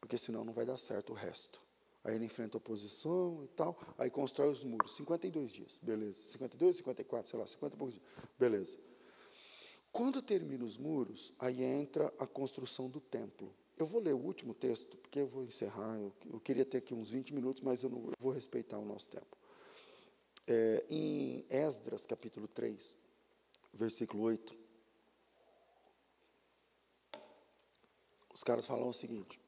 Porque senão não vai dar certo o resto. Aí ele enfrenta oposição e tal, aí constrói os muros. 52 dias, beleza. 52, 54, sei lá, 50 e poucos dias. Beleza. Quando termina os muros, aí entra a construção do templo. Eu vou ler o último texto, porque eu vou encerrar. Eu, eu queria ter aqui uns 20 minutos, mas eu, não, eu vou respeitar o nosso tempo. É, em Esdras, capítulo 3, versículo 8, os caras falam o seguinte: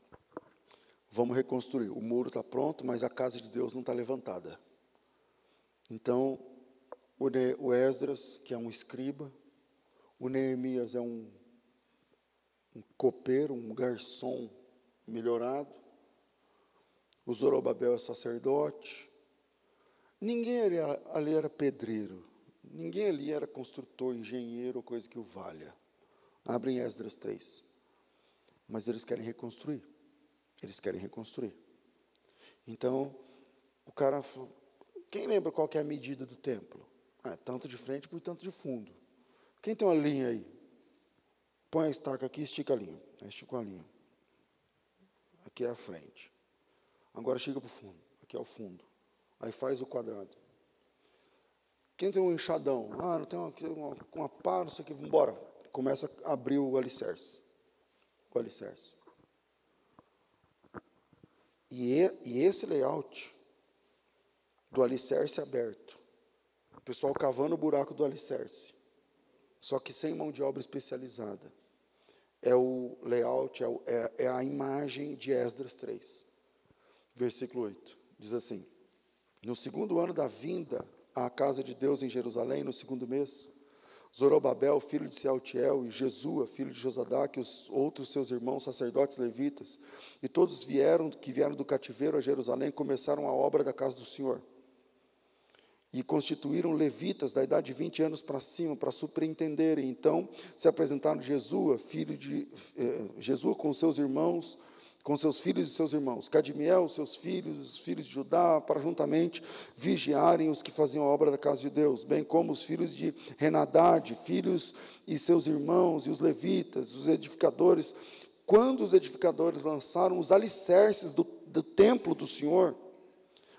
vamos reconstruir. O muro está pronto, mas a casa de Deus não está levantada. Então, o Esdras, que é um escriba, o Neemias é um, um copeiro, um garçom melhorado. O Zorobabel é sacerdote. Ninguém ali, ali era pedreiro. Ninguém ali era construtor, engenheiro coisa que o valha. Abrem Esdras 3. Mas eles querem reconstruir. Eles querem reconstruir. Então, o cara. Quem lembra qual é a medida do templo? Ah, tanto de frente por tanto de fundo. Quem tem uma linha aí? Põe a estaca aqui e estica a linha. Estica a linha. Aqui é a frente. Agora chega para o fundo. Aqui é o fundo. Aí faz o quadrado. Quem tem um enxadão? Ah, não tem uma, uma, uma pá, não sei o que, vamos embora. Começa a abrir o alicerce. O alicerce. E, e esse layout do alicerce aberto, o pessoal cavando o buraco do alicerce, só que sem mão de obra especializada. É o layout, é, é, é a imagem de Esdras 3, versículo 8. Diz assim: No segundo ano da vinda à casa de Deus em Jerusalém, no segundo mês, Zorobabel, filho de Sealtiel, e Jesua, filho de Josadac, e os outros seus irmãos sacerdotes levitas, e todos vieram que vieram do cativeiro a Jerusalém, começaram a obra da casa do Senhor e constituíram levitas da idade de 20 anos para cima para superentenderem. Então se apresentaram Jesua, filho de eh, Jesua com seus irmãos, com seus filhos e seus irmãos, Cadmiel, seus filhos, os filhos de Judá, para juntamente vigiarem os que faziam a obra da casa de Deus, bem como os filhos de Renadade, filhos e seus irmãos e os levitas, os edificadores. Quando os edificadores lançaram os alicerces do, do templo do Senhor,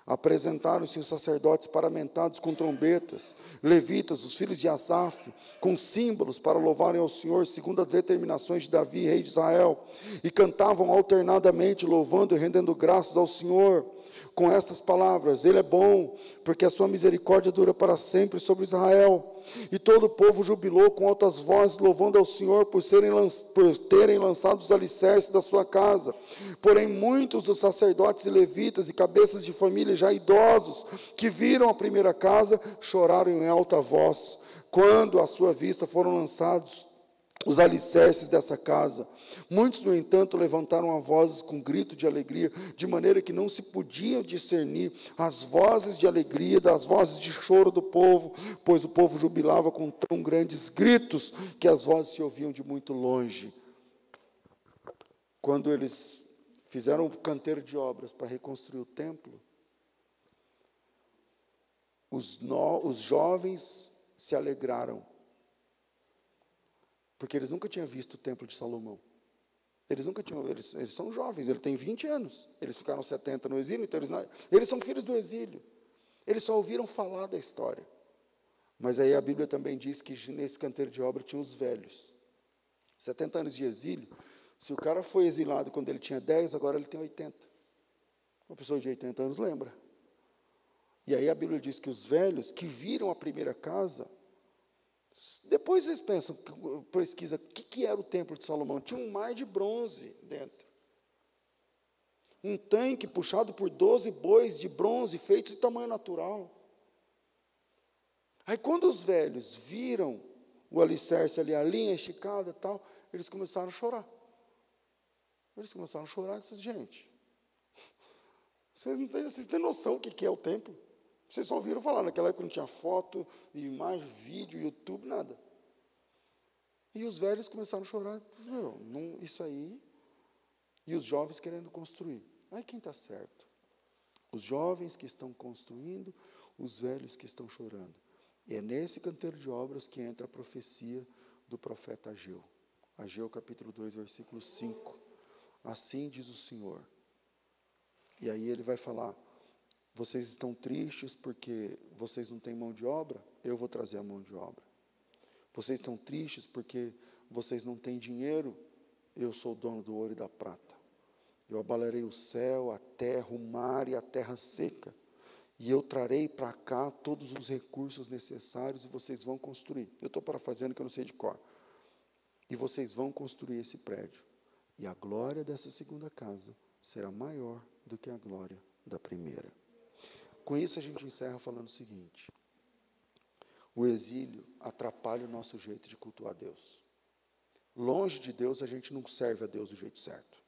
Apresentaram-se os sacerdotes paramentados com trombetas, levitas, os filhos de Asaf, com símbolos para louvarem ao Senhor, segundo as determinações de Davi, rei de Israel, e cantavam alternadamente, louvando e rendendo graças ao Senhor, com estas palavras: Ele é bom, porque a sua misericórdia dura para sempre sobre Israel. E todo o povo jubilou com altas vozes, louvando ao Senhor por, serem, por terem lançado os alicerces da sua casa. Porém, muitos dos sacerdotes e levitas e cabeças de família já idosos, que viram a primeira casa, choraram em alta voz, quando à sua vista foram lançados os alicerces dessa casa. Muitos, no entanto, levantaram vozes com grito de alegria, de maneira que não se podiam discernir as vozes de alegria das vozes de choro do povo, pois o povo jubilava com tão grandes gritos que as vozes se ouviam de muito longe. Quando eles fizeram o canteiro de obras para reconstruir o templo, os, no, os jovens se alegraram porque eles nunca tinham visto o templo de Salomão. Eles nunca tinham, eles, eles são jovens, ele tem 20 anos. Eles ficaram 70 no exílio, então eles, não, eles são filhos do exílio. Eles só ouviram falar da história. Mas aí a Bíblia também diz que nesse canteiro de obra tinha os velhos. 70 anos de exílio. Se o cara foi exilado quando ele tinha 10, agora ele tem 80. Uma pessoa de 80 anos lembra. E aí a Bíblia diz que os velhos que viram a primeira casa depois vocês pensam, pesquisa, o que, que era o templo de Salomão? Tinha um mar de bronze dentro. Um tanque puxado por 12 bois de bronze feitos de tamanho natural. Aí quando os velhos viram o alicerce ali, a linha esticada e tal, eles começaram a chorar. Eles começaram a chorar e disseram, gente, vocês não têm, vocês têm noção o que é o templo? Vocês só ouviram falar, naquela época não tinha foto, imagem, vídeo, YouTube, nada. E os velhos começaram a chorar. Meu, não, isso aí. E os jovens querendo construir. Aí quem está certo? Os jovens que estão construindo, os velhos que estão chorando. E é nesse canteiro de obras que entra a profecia do profeta Ageu. Ageu capítulo 2, versículo 5. Assim diz o Senhor. E aí ele vai falar: vocês estão tristes porque vocês não têm mão de obra? Eu vou trazer a mão de obra. Vocês estão tristes porque vocês não têm dinheiro? Eu sou o dono do ouro e da prata. Eu abalarei o céu, a terra, o mar e a terra seca. E eu trarei para cá todos os recursos necessários e vocês vão construir. Eu estou parafraseando que eu não sei de cor. E vocês vão construir esse prédio. E a glória dessa segunda casa será maior do que a glória da primeira. Com isso, a gente encerra falando o seguinte: o exílio atrapalha o nosso jeito de cultuar Deus. Longe de Deus, a gente não serve a Deus do jeito certo.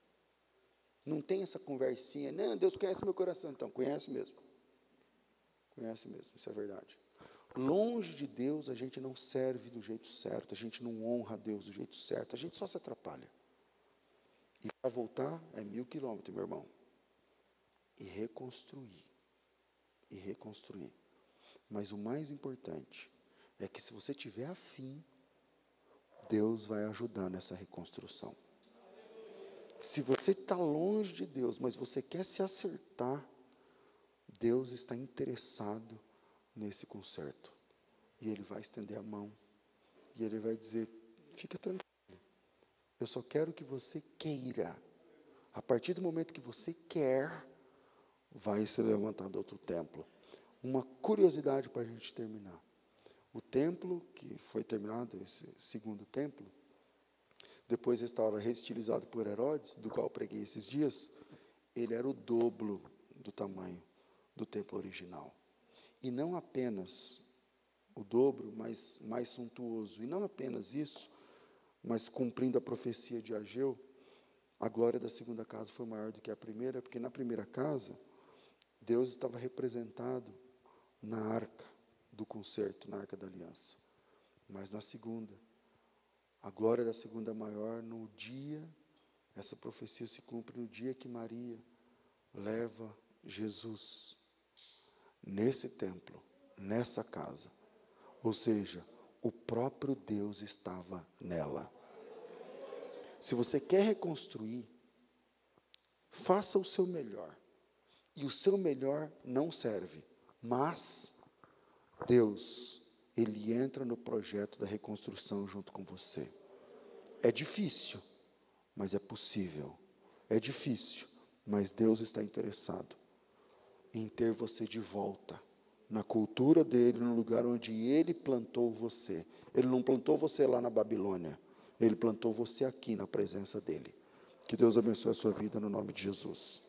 Não tem essa conversinha, não, Deus conhece meu coração. Então, conhece mesmo. Conhece mesmo, isso é verdade. Longe de Deus, a gente não serve do jeito certo, a gente não honra a Deus do jeito certo, a gente só se atrapalha. E para voltar é mil quilômetros, meu irmão. E reconstruir e reconstruir. Mas o mais importante é que se você tiver afim, Deus vai ajudar nessa reconstrução. Se você está longe de Deus, mas você quer se acertar, Deus está interessado nesse conserto. E Ele vai estender a mão. E Ele vai dizer: fica tranquilo. Eu só quero que você queira. A partir do momento que você quer, vai se levantar outro templo. Uma curiosidade para a gente terminar. O templo que foi terminado, esse segundo templo, depois estava reestilizado por Herodes, do qual preguei esses dias, ele era o dobro do tamanho do templo original. E não apenas o dobro, mas mais suntuoso. E não apenas isso, mas cumprindo a profecia de Ageu, a glória da segunda casa foi maior do que a primeira, porque na primeira casa Deus estava representado na arca do concerto, na arca da aliança. Mas na segunda, a glória da segunda maior no dia, essa profecia se cumpre no dia que Maria leva Jesus nesse templo, nessa casa. Ou seja, o próprio Deus estava nela. Se você quer reconstruir, faça o seu melhor. E o seu melhor não serve. Mas Deus, Ele entra no projeto da reconstrução junto com você. É difícil, mas é possível. É difícil, mas Deus está interessado. em ter você de volta na cultura dele, no lugar onde ele plantou você. Ele não plantou você lá na Babilônia, ele plantou você aqui na presença dele. Que Deus abençoe a sua vida no nome de Jesus.